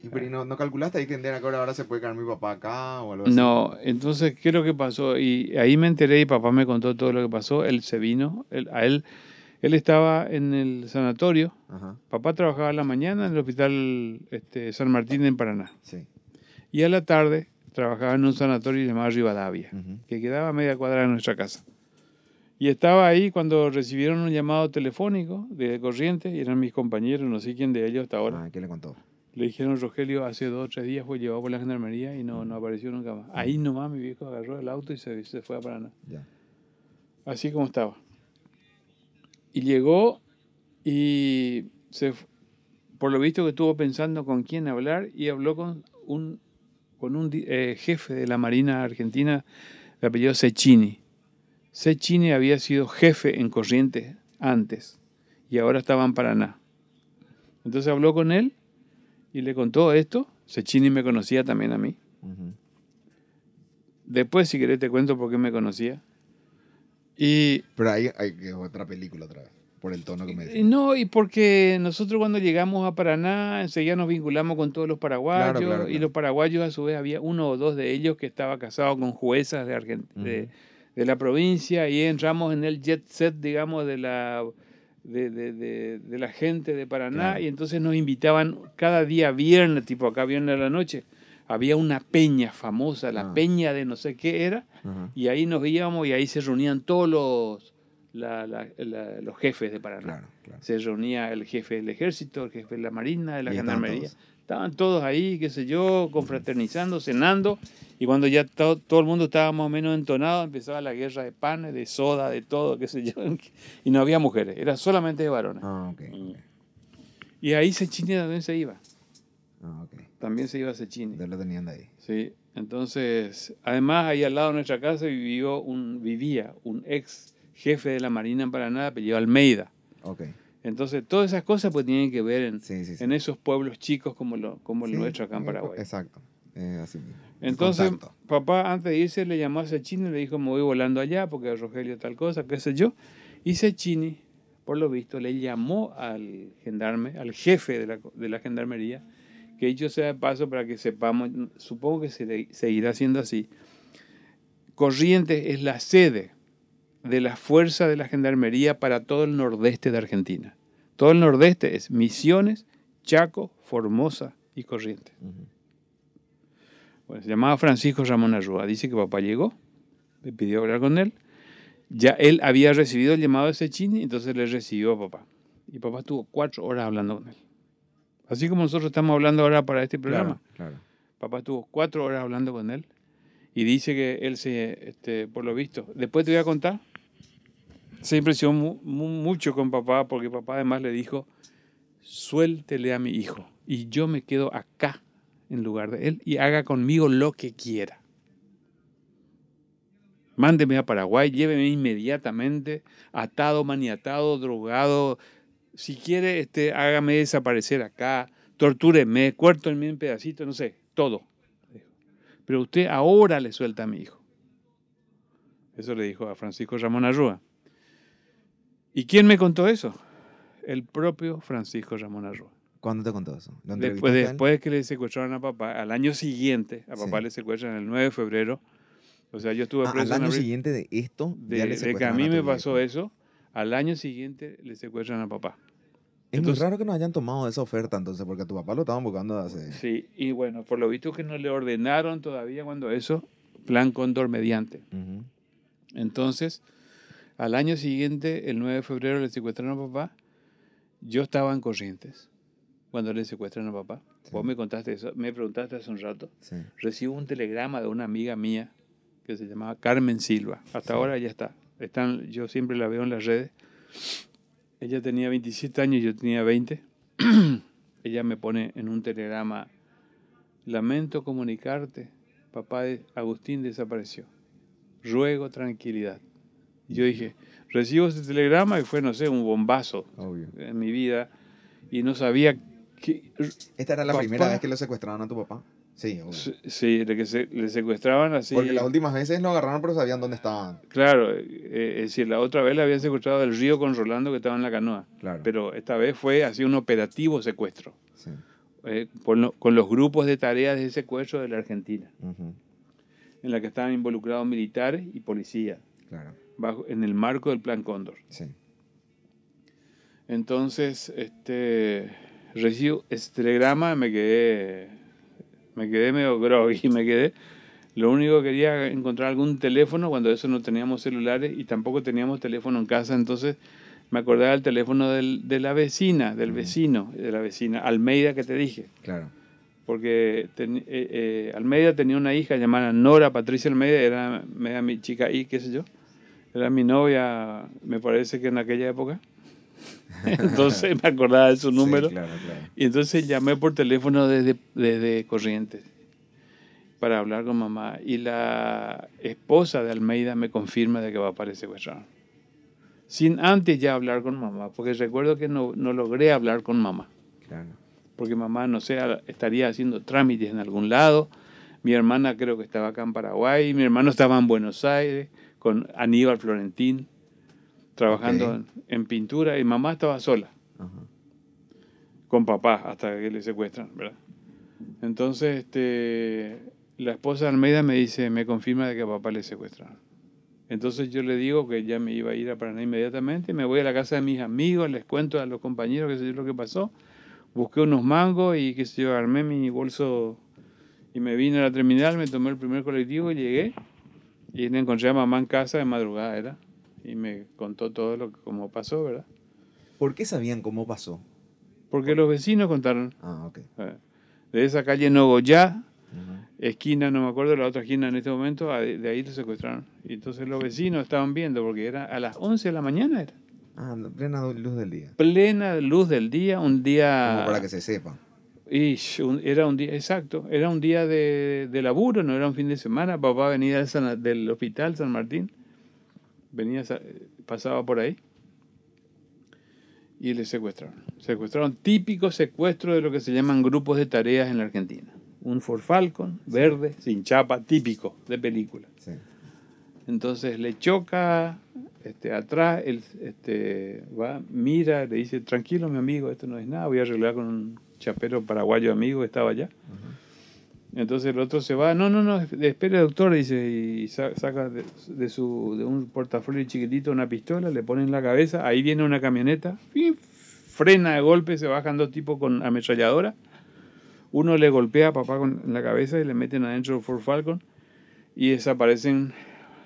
¿Y pero, ¿y no, no calculaste ahí que en ahora ahora se puede quedar mi papá acá o algo así? No, entonces, ¿qué es lo que pasó? Y ahí me enteré y papá me contó todo lo que pasó. Él se vino, él- a él, él estaba en el sanatorio. Ajá, Papá trabajaba en la mañana en el hospital este, San Martín en Paraná. sí. Y a la tarde trabajaba en un sanatorio llamado Rivadavia, Ujú. que quedaba a media cuadra de nuestra casa. Y estaba ahí cuando recibieron un llamado telefónico de Corrientes, y eran mis compañeros, no sé quién de ellos hasta ahora. Ah, ¿qué le contó? Le dijeron, Rogelio, hace dos o tres días fue llevado por la gendarmería y no, no apareció nunca más. Ahí nomás mi viejo agarró el auto y se, se fue a Paraná. Ya. Así como estaba. Y llegó y se, por lo visto que estuvo pensando con quién hablar y habló con un, con un eh, jefe de la Marina Argentina de apellido Cecchini. Cecchini había sido jefe en Corrientes antes y ahora estaba en Paraná. Entonces habló con él y le contó esto. Cecchini me conocía también a mí. Después, si querés, te cuento por qué me conocía. Y Pero ahí hay otra película otra vez, por el tono que me decís. No, y porque nosotros cuando llegamos a Paraná enseguida nos vinculamos con todos los paraguayos Claro, claro, y los paraguayos a su vez había uno o dos de ellos que estaba casado con juezas de, Argent- de, de la provincia y entramos en el jet set, digamos, de la, de, de- de- de la gente de Paraná y entonces nos invitaban cada día viernes, tipo acá viernes a la noche, había una peña famosa, la Ah. peña de no sé qué era, y ahí nos íbamos y ahí se reunían todos los, la- la- la- los jefes de Paraná Claro, claro. se reunía el jefe del ejército, el jefe de la marina, de la Y estaban gendarmería. todos. Estaban todos ahí, qué sé yo, confraternizando, cenando. Y cuando ya to- todo el mundo estaba más o menos entonado, empezaba la guerra de panes, de soda, de todo, qué sé yo. *laughs* Y no había mujeres, era solamente de varones. Ah, ok. Mm. ok. Y ahí Sechini también se iba. Ah, ok. También se iba Sechini. Ya lo tenían de ahí. Sí. Entonces, además, ahí al lado de nuestra casa vivió un, vivía un ex jefe de la Marina en Paraná, apellido Almeida. Ok. Entonces, todas esas cosas pues tienen que ver en, Sí, sí, sí. en esos pueblos chicos como, lo, como nuestro acá en eh, Paraguay. Exacto. Eh, así Entonces, contacto. papá antes de irse le llamó a Sechini y le dijo, me voy volando allá porque Rogelio tal cosa, qué sé yo. Y Sechini, por lo visto, le llamó al gendarme, al jefe de la, de la gendarmería, que dicho sea de paso para que sepamos, supongo que se, seguirá siendo así. Corrientes es la sede de la fuerza de la gendarmería para todo el nordeste de Argentina. Todo el nordeste es Misiones, Chaco, Formosa y Corrientes. Ujú. Bueno, se llamaba Francisco Ramón Arrua. Dice que papá llegó, le pidió hablar con él. Ya él había recibido el llamado de Sechini, entonces le recibió a papá. Y papá estuvo cuatro horas hablando con él. Así como nosotros estamos hablando ahora para este programa. Claro, claro. Papá estuvo cuatro horas hablando con él. Y dice que él se, este, por lo visto, después te voy a contar, se impresionó mu- mu- mucho con papá porque papá además le dijo, suéltele a mi hijo y yo me quedo acá en lugar de él y haga conmigo lo que quiera. Mándeme a Paraguay, lléveme inmediatamente, atado, maniatado, drogado. Si quiere, este, hágame desaparecer acá, tortúreme, cuértenme en pedacitos, no sé, todo. Pero usted ahora le suelta a mi hijo. Eso le dijo a Francisco Ramón Arrua. ¿Y quién me contó eso? El propio Francisco Ramón Arrua. ¿Cuándo te contó eso? ¿Lo Después, después que le secuestraron a papá, al año siguiente, a papá Sí. le secuestran el 9 de febrero. O sea, yo estuve Ah, preso al en año abril. siguiente de esto, De, ya le de que a mí me pasó eso, al año siguiente le secuestran a papá. Es Entonces- muy raro que no hayan tomado esa oferta entonces, porque a tu papá lo estaban buscando hace... Sí, y bueno, por lo visto que no le ordenaron todavía cuando eso, plan cóndor mediante. Entonces, al año siguiente, el 9 de febrero, le secuestraron a papá. Yo estaba en Corrientes cuando le secuestran a papá. Sí. Vos me contaste eso, me preguntaste hace un rato. Sí. Recibo un telegrama de una amiga mía que se llamaba Carmen Silva. Hasta Sí. ahora ya está. Están, yo siempre la veo en las redes. Ella tenía 27 años, yo tenía 20. *clears throat* Ella me pone en un telegrama, lamento comunicarte, papá de Agustín desapareció. Ruego tranquilidad. Y Yo dije, recibo ese telegrama y fue, no sé, un bombazo Obvio. en mi vida y no sabía que... Esta era la Papá. primera vez que lo secuestraron a tu papá. Sí, obvio. Sí, de que se, le secuestraban así. Porque las últimas veces lo agarraron, pero sabían dónde estaban. Claro, eh, es decir, la otra vez le habían secuestrado del río con Rolando que estaba en la canoa. Claro. Pero esta vez fue así un operativo secuestro, Sí. eh, con, lo- con los grupos de tareas de secuestro de la Argentina, Ujú, en la que estaban involucrados militares y policías, Claro. Bajo, en el marco del Plan Cóndor. Sí. Entonces, este, recibo este telegrama, me quedé, me quedé medio groggy, *laughs* me quedé. Lo único que quería encontrar algún teléfono, cuando eso no teníamos celulares y tampoco teníamos teléfono en casa, entonces me acordaba del teléfono del- de la vecina, del vecino, de la vecina, Almeida que te dije, Claro. porque ten- eh, eh, Almeida tenía una hija llamada Nora Patricia Almeida, era, era mi chica y qué sé yo, era mi novia, me parece que en aquella época. Entonces *laughs* me acordaba de su número. Sí, claro, claro. Y entonces llamé por teléfono desde, desde Corrientes para hablar con mamá. Y la esposa de Almeida me confirma de que va a aparecer secuestrado. Sin antes ya hablar con mamá, porque recuerdo que no, no logré hablar con mamá. Claro. Porque mamá, no sé, estaría haciendo trámites en algún lado. Mi hermana creo que estaba acá en Paraguay. Mi hermano estaba en Buenos Aires con Aníbal Florentín, trabajando en, en pintura. Y mamá estaba sola con papá hasta que le secuestran, ¿verdad? Entonces, este, la esposa de Almeida me dice, me confirma de que a papá le secuestraron. Entonces yo le digo que ya me iba a ir a Paraná inmediatamente, me voy a la casa de mis amigos, les cuento a los compañeros qué sé yo lo que pasó, busqué unos mangos y qué sé yo, armé mi bolso y me vine a la terminal, me tomé el primer colectivo y llegué y le encontré a mamá en casa de madrugada, era, y me contó todo lo que como pasó, ¿verdad? ¿Por qué sabían cómo pasó? Porque los vecinos contaron, Ah, ok. eh, de esa calle Nogoyá, esquina, no me acuerdo la otra esquina en este momento, de ahí lo secuestraron. Y entonces los vecinos estaban viendo, porque era a las 11 de la mañana, era Ah, en plena luz del día. plena luz del día, un día... Como para que se sepa. Un- era un día, exacto, era un día de, de laburo, no era un fin de semana. Papá venía del, San- del hospital San Martín, venía, sa- pasaba por ahí y le secuestraron. Secuestraron, típico secuestro de lo que se llaman grupos de tareas en la Argentina. Un Ford Falcon, verde, sin chapa, típico de película. Sí. Entonces le choca este, atrás, él este, va, mira, le dice, tranquilo mi amigo, esto no es nada, voy a arreglar con un chapero paraguayo amigo estaba allá. Entonces el otro se va, no, no, no, espere doctor, dice, y sa- saca de, de su, de un portafolio chiquitito una pistola, le pone en la cabeza, ahí viene una camioneta, frena de golpe, se bajan dos tipos con ametralladora, uno le golpea a papá con, la cabeza y le meten adentro del Ford Falcon y desaparecen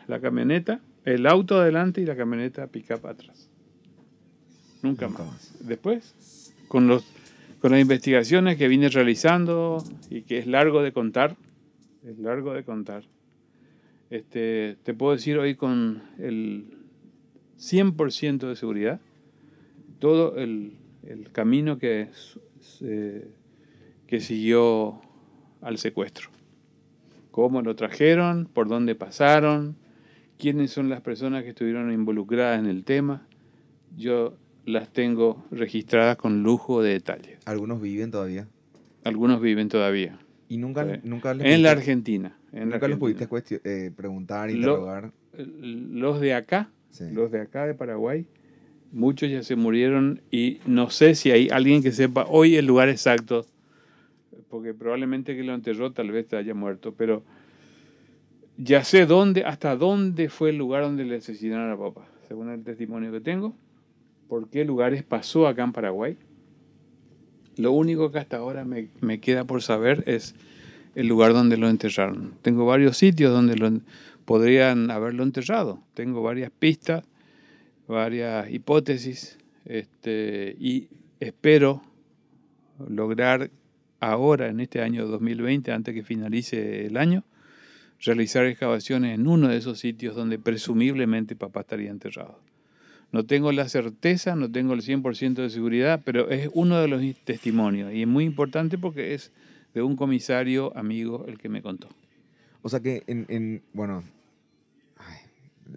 la camioneta, el auto adelante y la camioneta pick-up atrás. Nunca, Nunca más. más. Después, con, los, con las investigaciones que vine realizando y que es largo de contar, es largo de contar, este, te puedo decir hoy con el 100% de seguridad todo el, camino que, que siguió al secuestro. Cómo lo trajeron, por dónde pasaron, quiénes son las personas que estuvieron involucradas en el tema. Yo las tengo registradas con lujo de detalle. Algunos viven todavía. Algunos viven todavía. Y nunca, nunca les En la Argentina. En la Nunca los pudiste eh, preguntar, Lo- interrogar. Los de acá, Sí. los de acá de Paraguay, muchos ya se murieron y no sé si hay alguien que sepa hoy el lugar exacto, porque probablemente que lo enterró tal vez haya muerto, pero ya sé dónde, hasta dónde fue el lugar donde le asesinaron a papá, según el testimonio que tengo, por qué lugares pasó acá en Paraguay. Lo único que hasta ahora me, me queda por saber es el lugar donde lo enterraron. Tengo varios sitios donde lo, podrían haberlo enterrado. Tengo varias pistas, varias hipótesis, este, y espero lograr ahora, en este año 2020, antes que finalice el año, realizar excavaciones en uno de esos sitios donde presumiblemente papá estaría enterrado. No tengo la certeza, no tengo el 100% de seguridad, pero es uno de los testimonios y es muy importante porque es de un comisario amigo el que me contó. O sea que en, en- bueno, ay,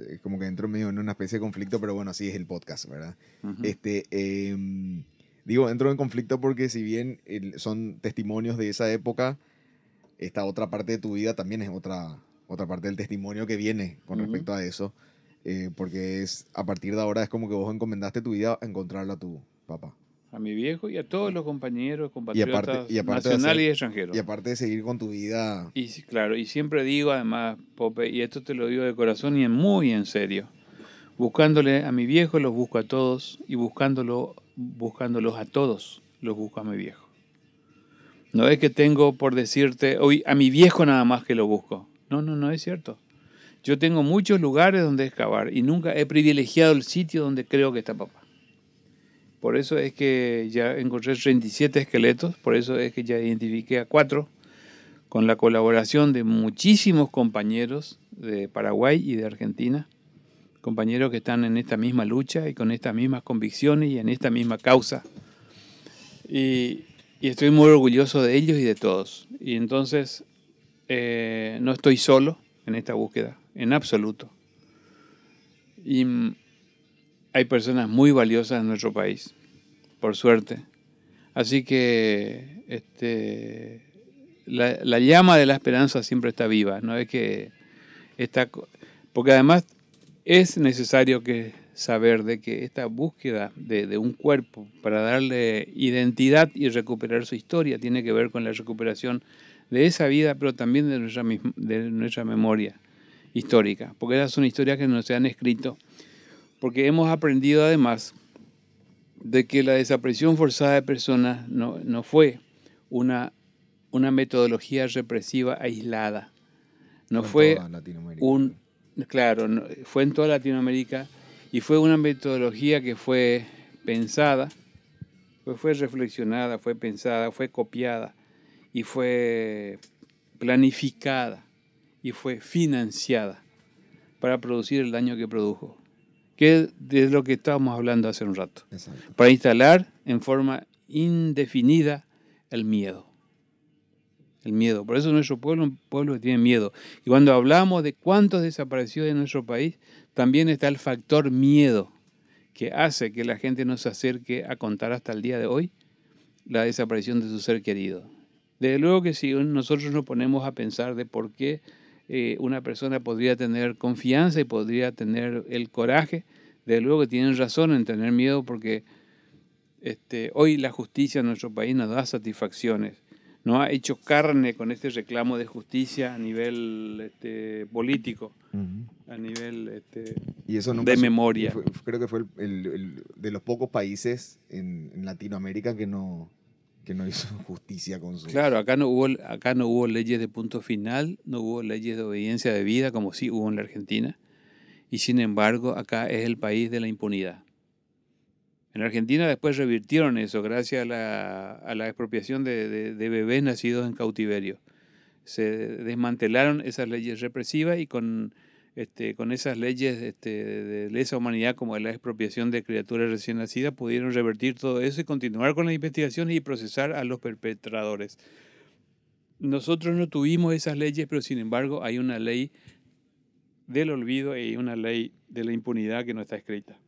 eh, como que entro medio en una especie de conflicto, pero bueno, así es el podcast, ¿verdad? Ujú. Este, em, digo, entro en conflicto porque si bien son testimonios de esa época, esta otra parte de tu vida también es otra, otra parte del testimonio que viene con Ujú. respecto a eso. Eh, porque es a partir de ahora es como que vos encomendaste tu vida a encontrarla a tu papá. A mi viejo y a todos los compañeros, Y compatriotas aparte- y aparte nacionales hacer- y extranjeros. Y aparte de seguir con tu vida, Y claro, y siempre digo además, Pope, y esto te lo digo de corazón y en muy en serio, buscándole a mi viejo los busco a todos y buscándolo, buscándolos a todos los busco a mi viejo. No es que tengo por decirte, hoy a mi viejo nada más que lo busco. No, no, no es cierto. Yo tengo muchos lugares donde excavar y nunca he privilegiado el sitio donde creo que está papá. Por eso es que ya encontré 37 esqueletos, por eso es que ya identifiqué a cuatro con la colaboración de muchísimos compañeros de Paraguay y de Argentina, compañeros que están en esta misma lucha y con estas mismas convicciones y en esta misma causa. Y, y estoy muy orgulloso de ellos y de todos. Y entonces eh, no estoy solo en esta búsqueda, en absoluto. Y mm, hay personas muy valiosas en nuestro país, por suerte. Así que este, la, la llama de la esperanza siempre está viva, no es que está, porque además es necesario saber de que esta búsqueda de, de un cuerpo para darle identidad y recuperar su historia tiene que ver con la recuperación de esa vida, pero también de nuestra, de nuestra memoria histórica, porque esas son historias que nos se han escrito, porque hemos aprendido además de que la desaparición forzada de personas no, no fue una, una metodología represiva aislada, no fue Latinoamérica. un, claro, no- fue en toda Latinoamérica y fue una metodología que fue pensada, fue, fue reflexionada, fue pensada, fue copiada y fue planificada y fue financiada para producir el daño que produjo, que es de lo que estábamos hablando hace un rato Exacto. para instalar en forma indefinida el miedo. El miedo. Por eso nuestro pueblo es un pueblo que tiene miedo. Y cuando hablamos de cuántos desaparecidos de nuestro país, también está el factor miedo, que hace que la gente no se acerque a contar hasta el día de hoy la desaparición de su ser querido. Desde luego que si nosotros nos ponemos a pensar de por qué eh, una persona podría tener confianza y podría tener el coraje, desde luego que tienen razón en tener miedo porque este, hoy la justicia en nuestro país nos da satisfacciones. No ha hecho carne con este reclamo de justicia a nivel este, político, a nivel este, Y eso nunca de su- memoria. fue- creo que fue el, el- el- de los pocos países en, en Latinoamérica que no, que no hizo *laughs* justicia con su... Claro, acá no, hubo, acá no hubo leyes de punto final, no hubo leyes de obediencia de vida como sí hubo en la Argentina. Y sin embargo, acá es el país de la impunidad. En Argentina después revirtieron eso gracias a la, a la expropiación de bebés nacidos en cautiverio. Se desmantelaron esas leyes represivas y con, este, con esas leyes este, de lesa humanidad como la expropiación de criaturas recién nacidas pudieron revertir todo eso y continuar con las investigaciones y procesar a los perpetradores. Nosotros no tuvimos esas leyes, pero sin embargo hay una ley del olvido y una ley de la impunidad que no está escrita.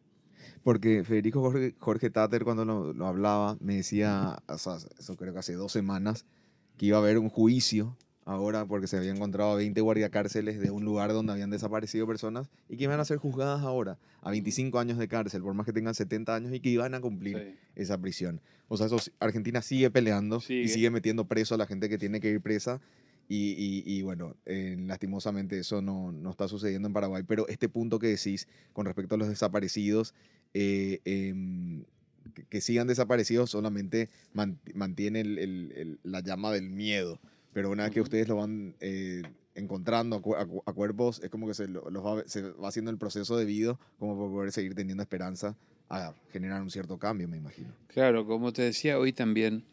Porque Federico Jorge, Jorge Tater cuando lo, lo hablaba me decía, o sea, eso creo que hace dos semanas, que iba a haber un juicio ahora porque se habían encontrado a 20 guardiacárceles de un lugar donde habían desaparecido personas y que iban a ser juzgadas ahora a 25 años de cárcel, por más que tengan 70 años y que iban a cumplir Sí. esa prisión. O sea, eso, Argentina sigue peleando Sigue. y sigue metiendo preso a la gente que tiene que ir presa. Y, y- y bueno, eh, lastimosamente eso no, no está sucediendo en Paraguay. Pero este punto que decís con respecto a los desaparecidos, eh, em, que, que sigan desaparecidos solamente man- mantiene el- el- el- la llama del miedo. Pero una vez que ustedes lo van eh, encontrando a, a cu- a cuerpos, es como que se, lo- los va, se va haciendo el proceso debido como para poder seguir teniendo esperanza a generar un cierto cambio, me imagino. Claro, como te decía hoy también,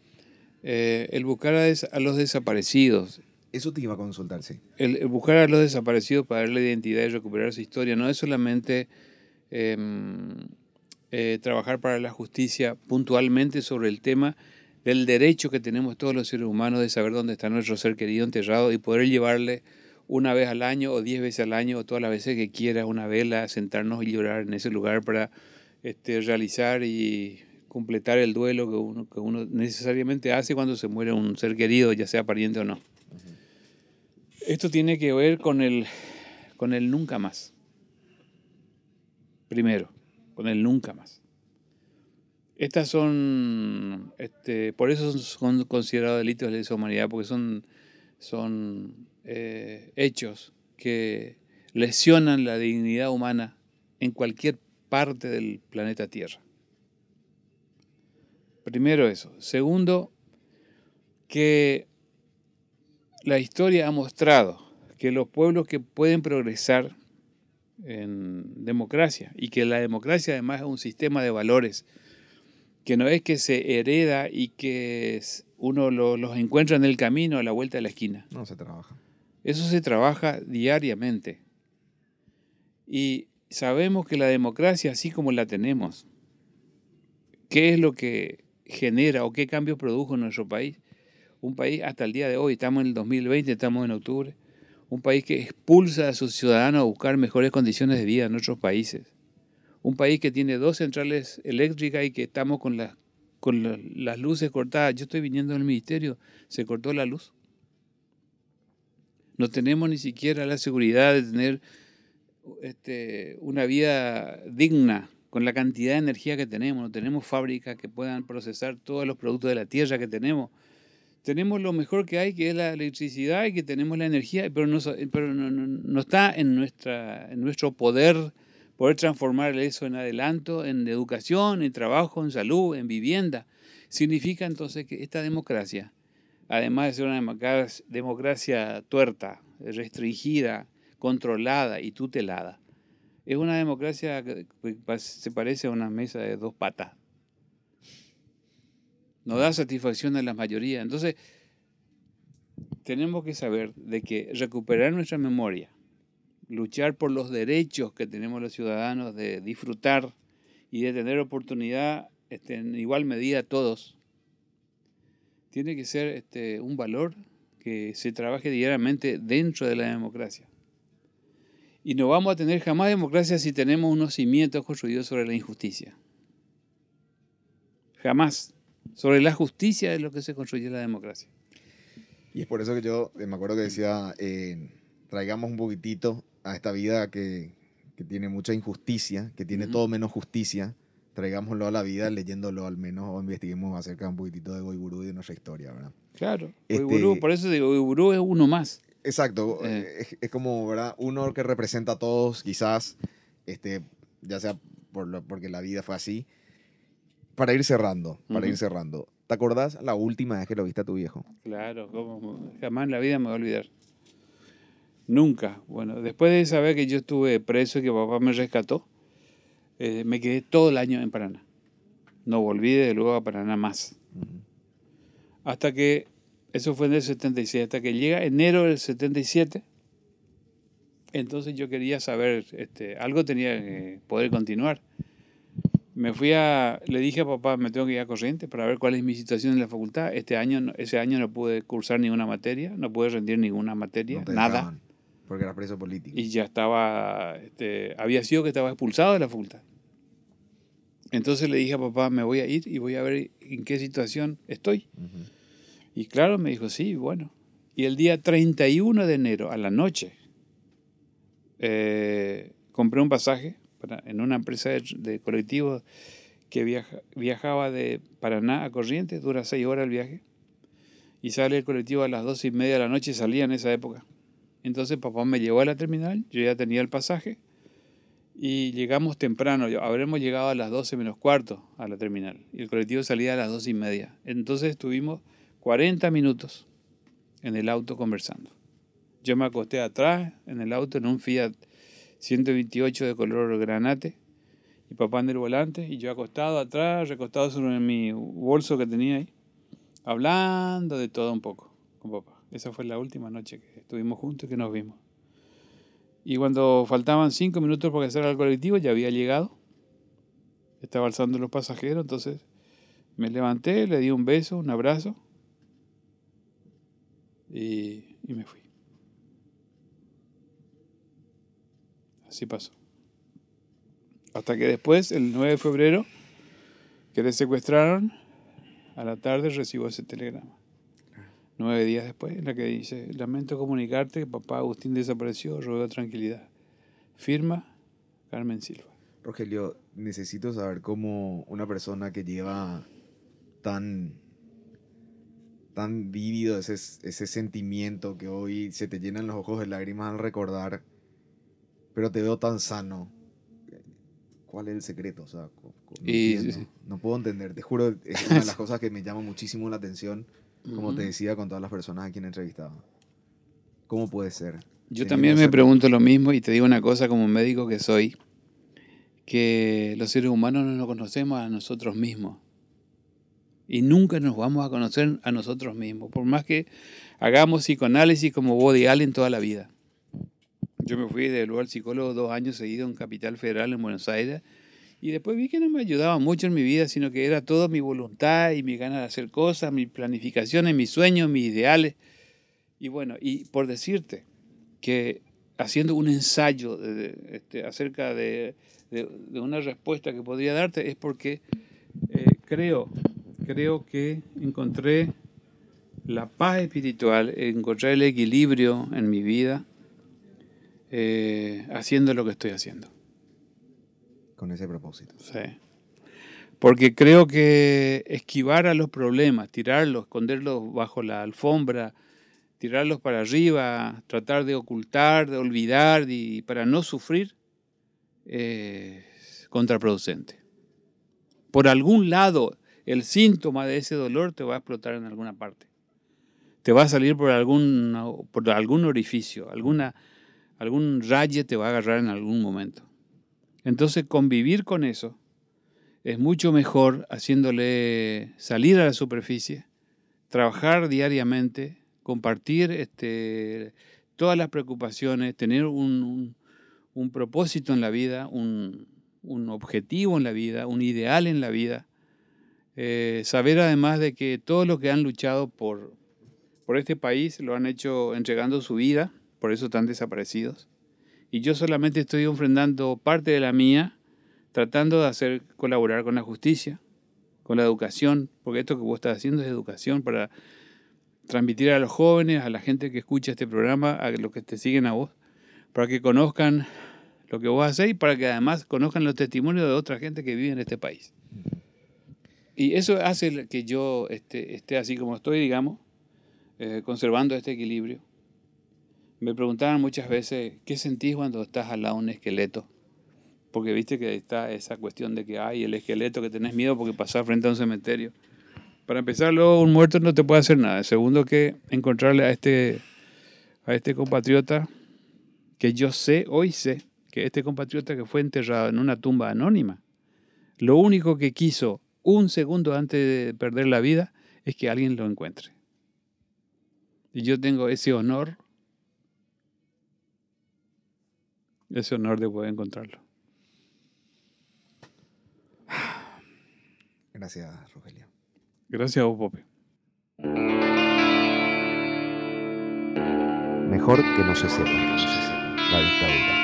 eh, el buscar a, des- a los desaparecidos, Eso te iba a consultar, sí. el, el buscar a los desaparecidos para darle identidad y recuperar su historia, no es solamente em, eh, trabajar para la justicia puntualmente sobre el tema del derecho que tenemos todos los seres humanos de saber dónde está nuestro ser querido enterrado y poder llevarle una vez al año o diez veces al año o todas las veces que quiera una vela, sentarnos y llorar en ese lugar para este, realizar y completar el duelo que uno, que uno necesariamente hace cuando se muere un ser querido, ya sea pariente o no. Esto tiene que ver con el, con el nunca más. Primero, con el nunca más. Estas son, este, por eso son considerados delitos de lesa humanidad, porque son, son eh, hechos que lesionan la dignidad humana en cualquier parte del planeta Tierra. Primero eso. Segundo, que la historia ha mostrado que los pueblos que pueden progresar en democracia y que la democracia además es un sistema de valores que no es que se hereda y que uno los encuentra en el camino a la vuelta de la esquina. No se trabaja. Eso se trabaja diariamente. Y sabemos que la democracia, así como la tenemos, ¿qué es lo que genera o qué cambios produjo en nuestro país? Un país hasta el día de hoy, estamos en el 2020, estamos en octubre, un país que expulsa a sus ciudadanos a buscar mejores condiciones de vida en otros países. Un país que tiene dos centrales eléctricas y que estamos con, las con las luces cortadas. Yo estoy viniendo del ministerio, se cortó la luz. No tenemos ni siquiera la seguridad de tener este, una vida digna con la cantidad de energía que tenemos. No tenemos fábricas que puedan procesar todos los productos de la tierra que tenemos. Tenemos lo mejor que hay, que es la electricidad y que tenemos la energía, pero no, está en nuestro poder poder transformar eso en adelanto, en educación, en trabajo, en salud, en vivienda. Significa entonces que esta democracia, además de ser una democracia tuerta, restringida, controlada y tutelada, es una democracia que se parece a una mesa de dos patas. No da satisfacción a la mayoría. Entonces, tenemos que saber de que recuperar nuestra memoria, luchar por los derechos que tenemos los ciudadanos de disfrutar y de tener oportunidad este, en igual medida todos, tiene que ser este, un valor que se trabaje diariamente dentro de la democracia. Y no vamos a tener jamás democracia si tenemos unos cimientos construidos sobre la injusticia. Jamás. Sobre la justicia es lo que se construye la democracia. Y es por eso que yo me acuerdo que decía, eh, traigamos un poquitito a esta vida que, que tiene mucha injusticia, que tiene todo menos justicia, traigámoslo a la vida leyéndolo al menos o investiguemos acerca un poquitito de Goiburú y de nuestra historia, ¿verdad? Claro, este, por eso digo, Goiburú es uno más. Exacto, eh. es, como, ¿verdad? Uno que representa a todos, quizás, este, ya sea por porque la vida fue así. Para ir cerrando, para ir cerrando. ¿Te acordás la última vez que lo viste a tu viejo? Claro, como, jamás en la vida me voy a olvidar. Nunca. Bueno, después de saber que yo estuve preso y que papá me rescató, eh, me quedé todo el año en Paraná. No volví de luego a Paraná más. Hasta que, eso fue en el 76, hasta que llega enero del 77, entonces yo quería saber, este, algo tenía que poder continuar. Me fui a, le dije a papá, me tengo que ir a corriente para ver cuál es mi situación en la facultad. Este año, ese año no pude cursar ninguna materia, no pude rendir ninguna materia, nada. Porque era preso político. Y ya estaba, este, había sido que estaba expulsado de la facultad. Entonces le dije a papá, me voy a ir y voy a ver en qué situación estoy. Y claro, me dijo, sí, bueno. Y el día 31 de enero, a la noche, eh, compré un pasaje en una empresa de, colectivos que viajaba de Paraná a Corrientes, dura seis horas el viaje, y sale el colectivo a las dos y media de la noche, salía en esa época. Entonces papá me llevó a la terminal, yo ya tenía el pasaje, y llegamos temprano, habremos llegado a las 12 menos cuarto a la terminal y el colectivo salía a las 2 y media. Entonces estuvimos 40 minutos en el auto conversando. Yo me acosté atrás en el auto en un Fiat 128 de color granate y papá en el volante y yo acostado atrás, recostado sobre mi bolso que tenía ahí, hablando de todo un poco con papá. Esa fue la última noche que estuvimos juntos y que nos vimos. Y cuando faltaban cinco minutos para que saliera el colectivo, ya había llegado. Estaba alzando los pasajeros, entonces me levanté, le di un beso, un abrazo y, y me fui. Así pasó. Hasta que después, el 9 de febrero, que le secuestraron, a la tarde recibo ese telegrama. Nueve días después, en la que dice, lamento comunicarte que papá Agustín desapareció, ruego tranquilidad. Firma Carmen Silva. Rogelio, necesito saber cómo una persona que lleva tan, tan vívido ese, ese sentimiento que hoy se te llenan los ojos de lágrimas al recordar, pero te veo tan sano. ¿Cuál es el secreto? O sea, no, Y- no puedo entender. Te juro, es *laughs* una de las cosas que me llama muchísimo la atención, como te decía con todas las personas a quien entrevistaba. ¿Cómo puede ser? Yo también me pregunto lo mismo y te digo una cosa como médico que soy, que los seres humanos no nos conocemos a nosotros mismos. Y nunca nos vamos a conocer a nosotros mismos, por más que hagamos psicoanálisis como Woody Allen toda la vida. Yo me fui de lugar al psicólogo dos años seguidos en Capital Federal, en Buenos Aires, y después vi que no me ayudaba mucho en mi vida, sino que era todo mi voluntad y mi ganas de hacer cosas, mi planificaciones, mis sueños, mis ideales. Y bueno, y por decirte, que haciendo un ensayo este, acerca de una respuesta que podría darte es porque eh, creo, creo que encontré la paz espiritual, encontré el equilibrio en mi vida eh, haciendo lo que estoy haciendo. Con ese propósito. Sí. Porque creo que esquivar a los problemas, tirarlos, esconderlos bajo la alfombra, tirarlos para arriba, tratar de ocultar, de olvidar y para no sufrir, es contraproducente. Por algún lado, el síntoma de ese dolor te va a explotar en alguna parte. Te va a salir por algún, por algún orificio, alguna, algún raye te va a agarrar en algún momento. Entonces convivir con eso es mucho mejor haciéndole salir a la superficie, trabajar diariamente, compartir este, todas las preocupaciones, tener un, propósito en la vida, un, un objetivo en la vida, un ideal en la vida. Eh, saber además de que todos los que han luchado por, por este país lo han hecho entregando su vida, por eso están desaparecidos y yo solamente estoy ofrendando parte de la mía, tratando de hacer colaborar con la justicia, con la educación, porque esto que vos estás haciendo es educación para transmitir a los jóvenes, a la gente que escucha este programa, a los que te siguen a vos, para que conozcan lo que vos hacés y para que además conozcan los testimonios de otra gente que vive en este país. Y eso hace que yo esté, esté así como estoy, digamos, eh, conservando este equilibrio. Me preguntaban muchas veces, ¿qué sentís cuando estás al lado de un esqueleto? Porque viste que está esa cuestión de que hay el esqueleto, que tenés miedo porque pasás frente a un cementerio. Para empezar, luego un muerto no te puede hacer nada. Segundo, que encontrarle a este, a este compatriota, que yo sé, hoy sé, que este compatriota que fue enterrado en una tumba anónima, lo único que quiso un segundo antes de perder la vida es que alguien lo encuentre. Y yo tengo ese honor ese honor de poder encontrarlo. Gracias, Rogelio. Gracias a vos, Pope. Mejor que no se sepa. que no se sepa.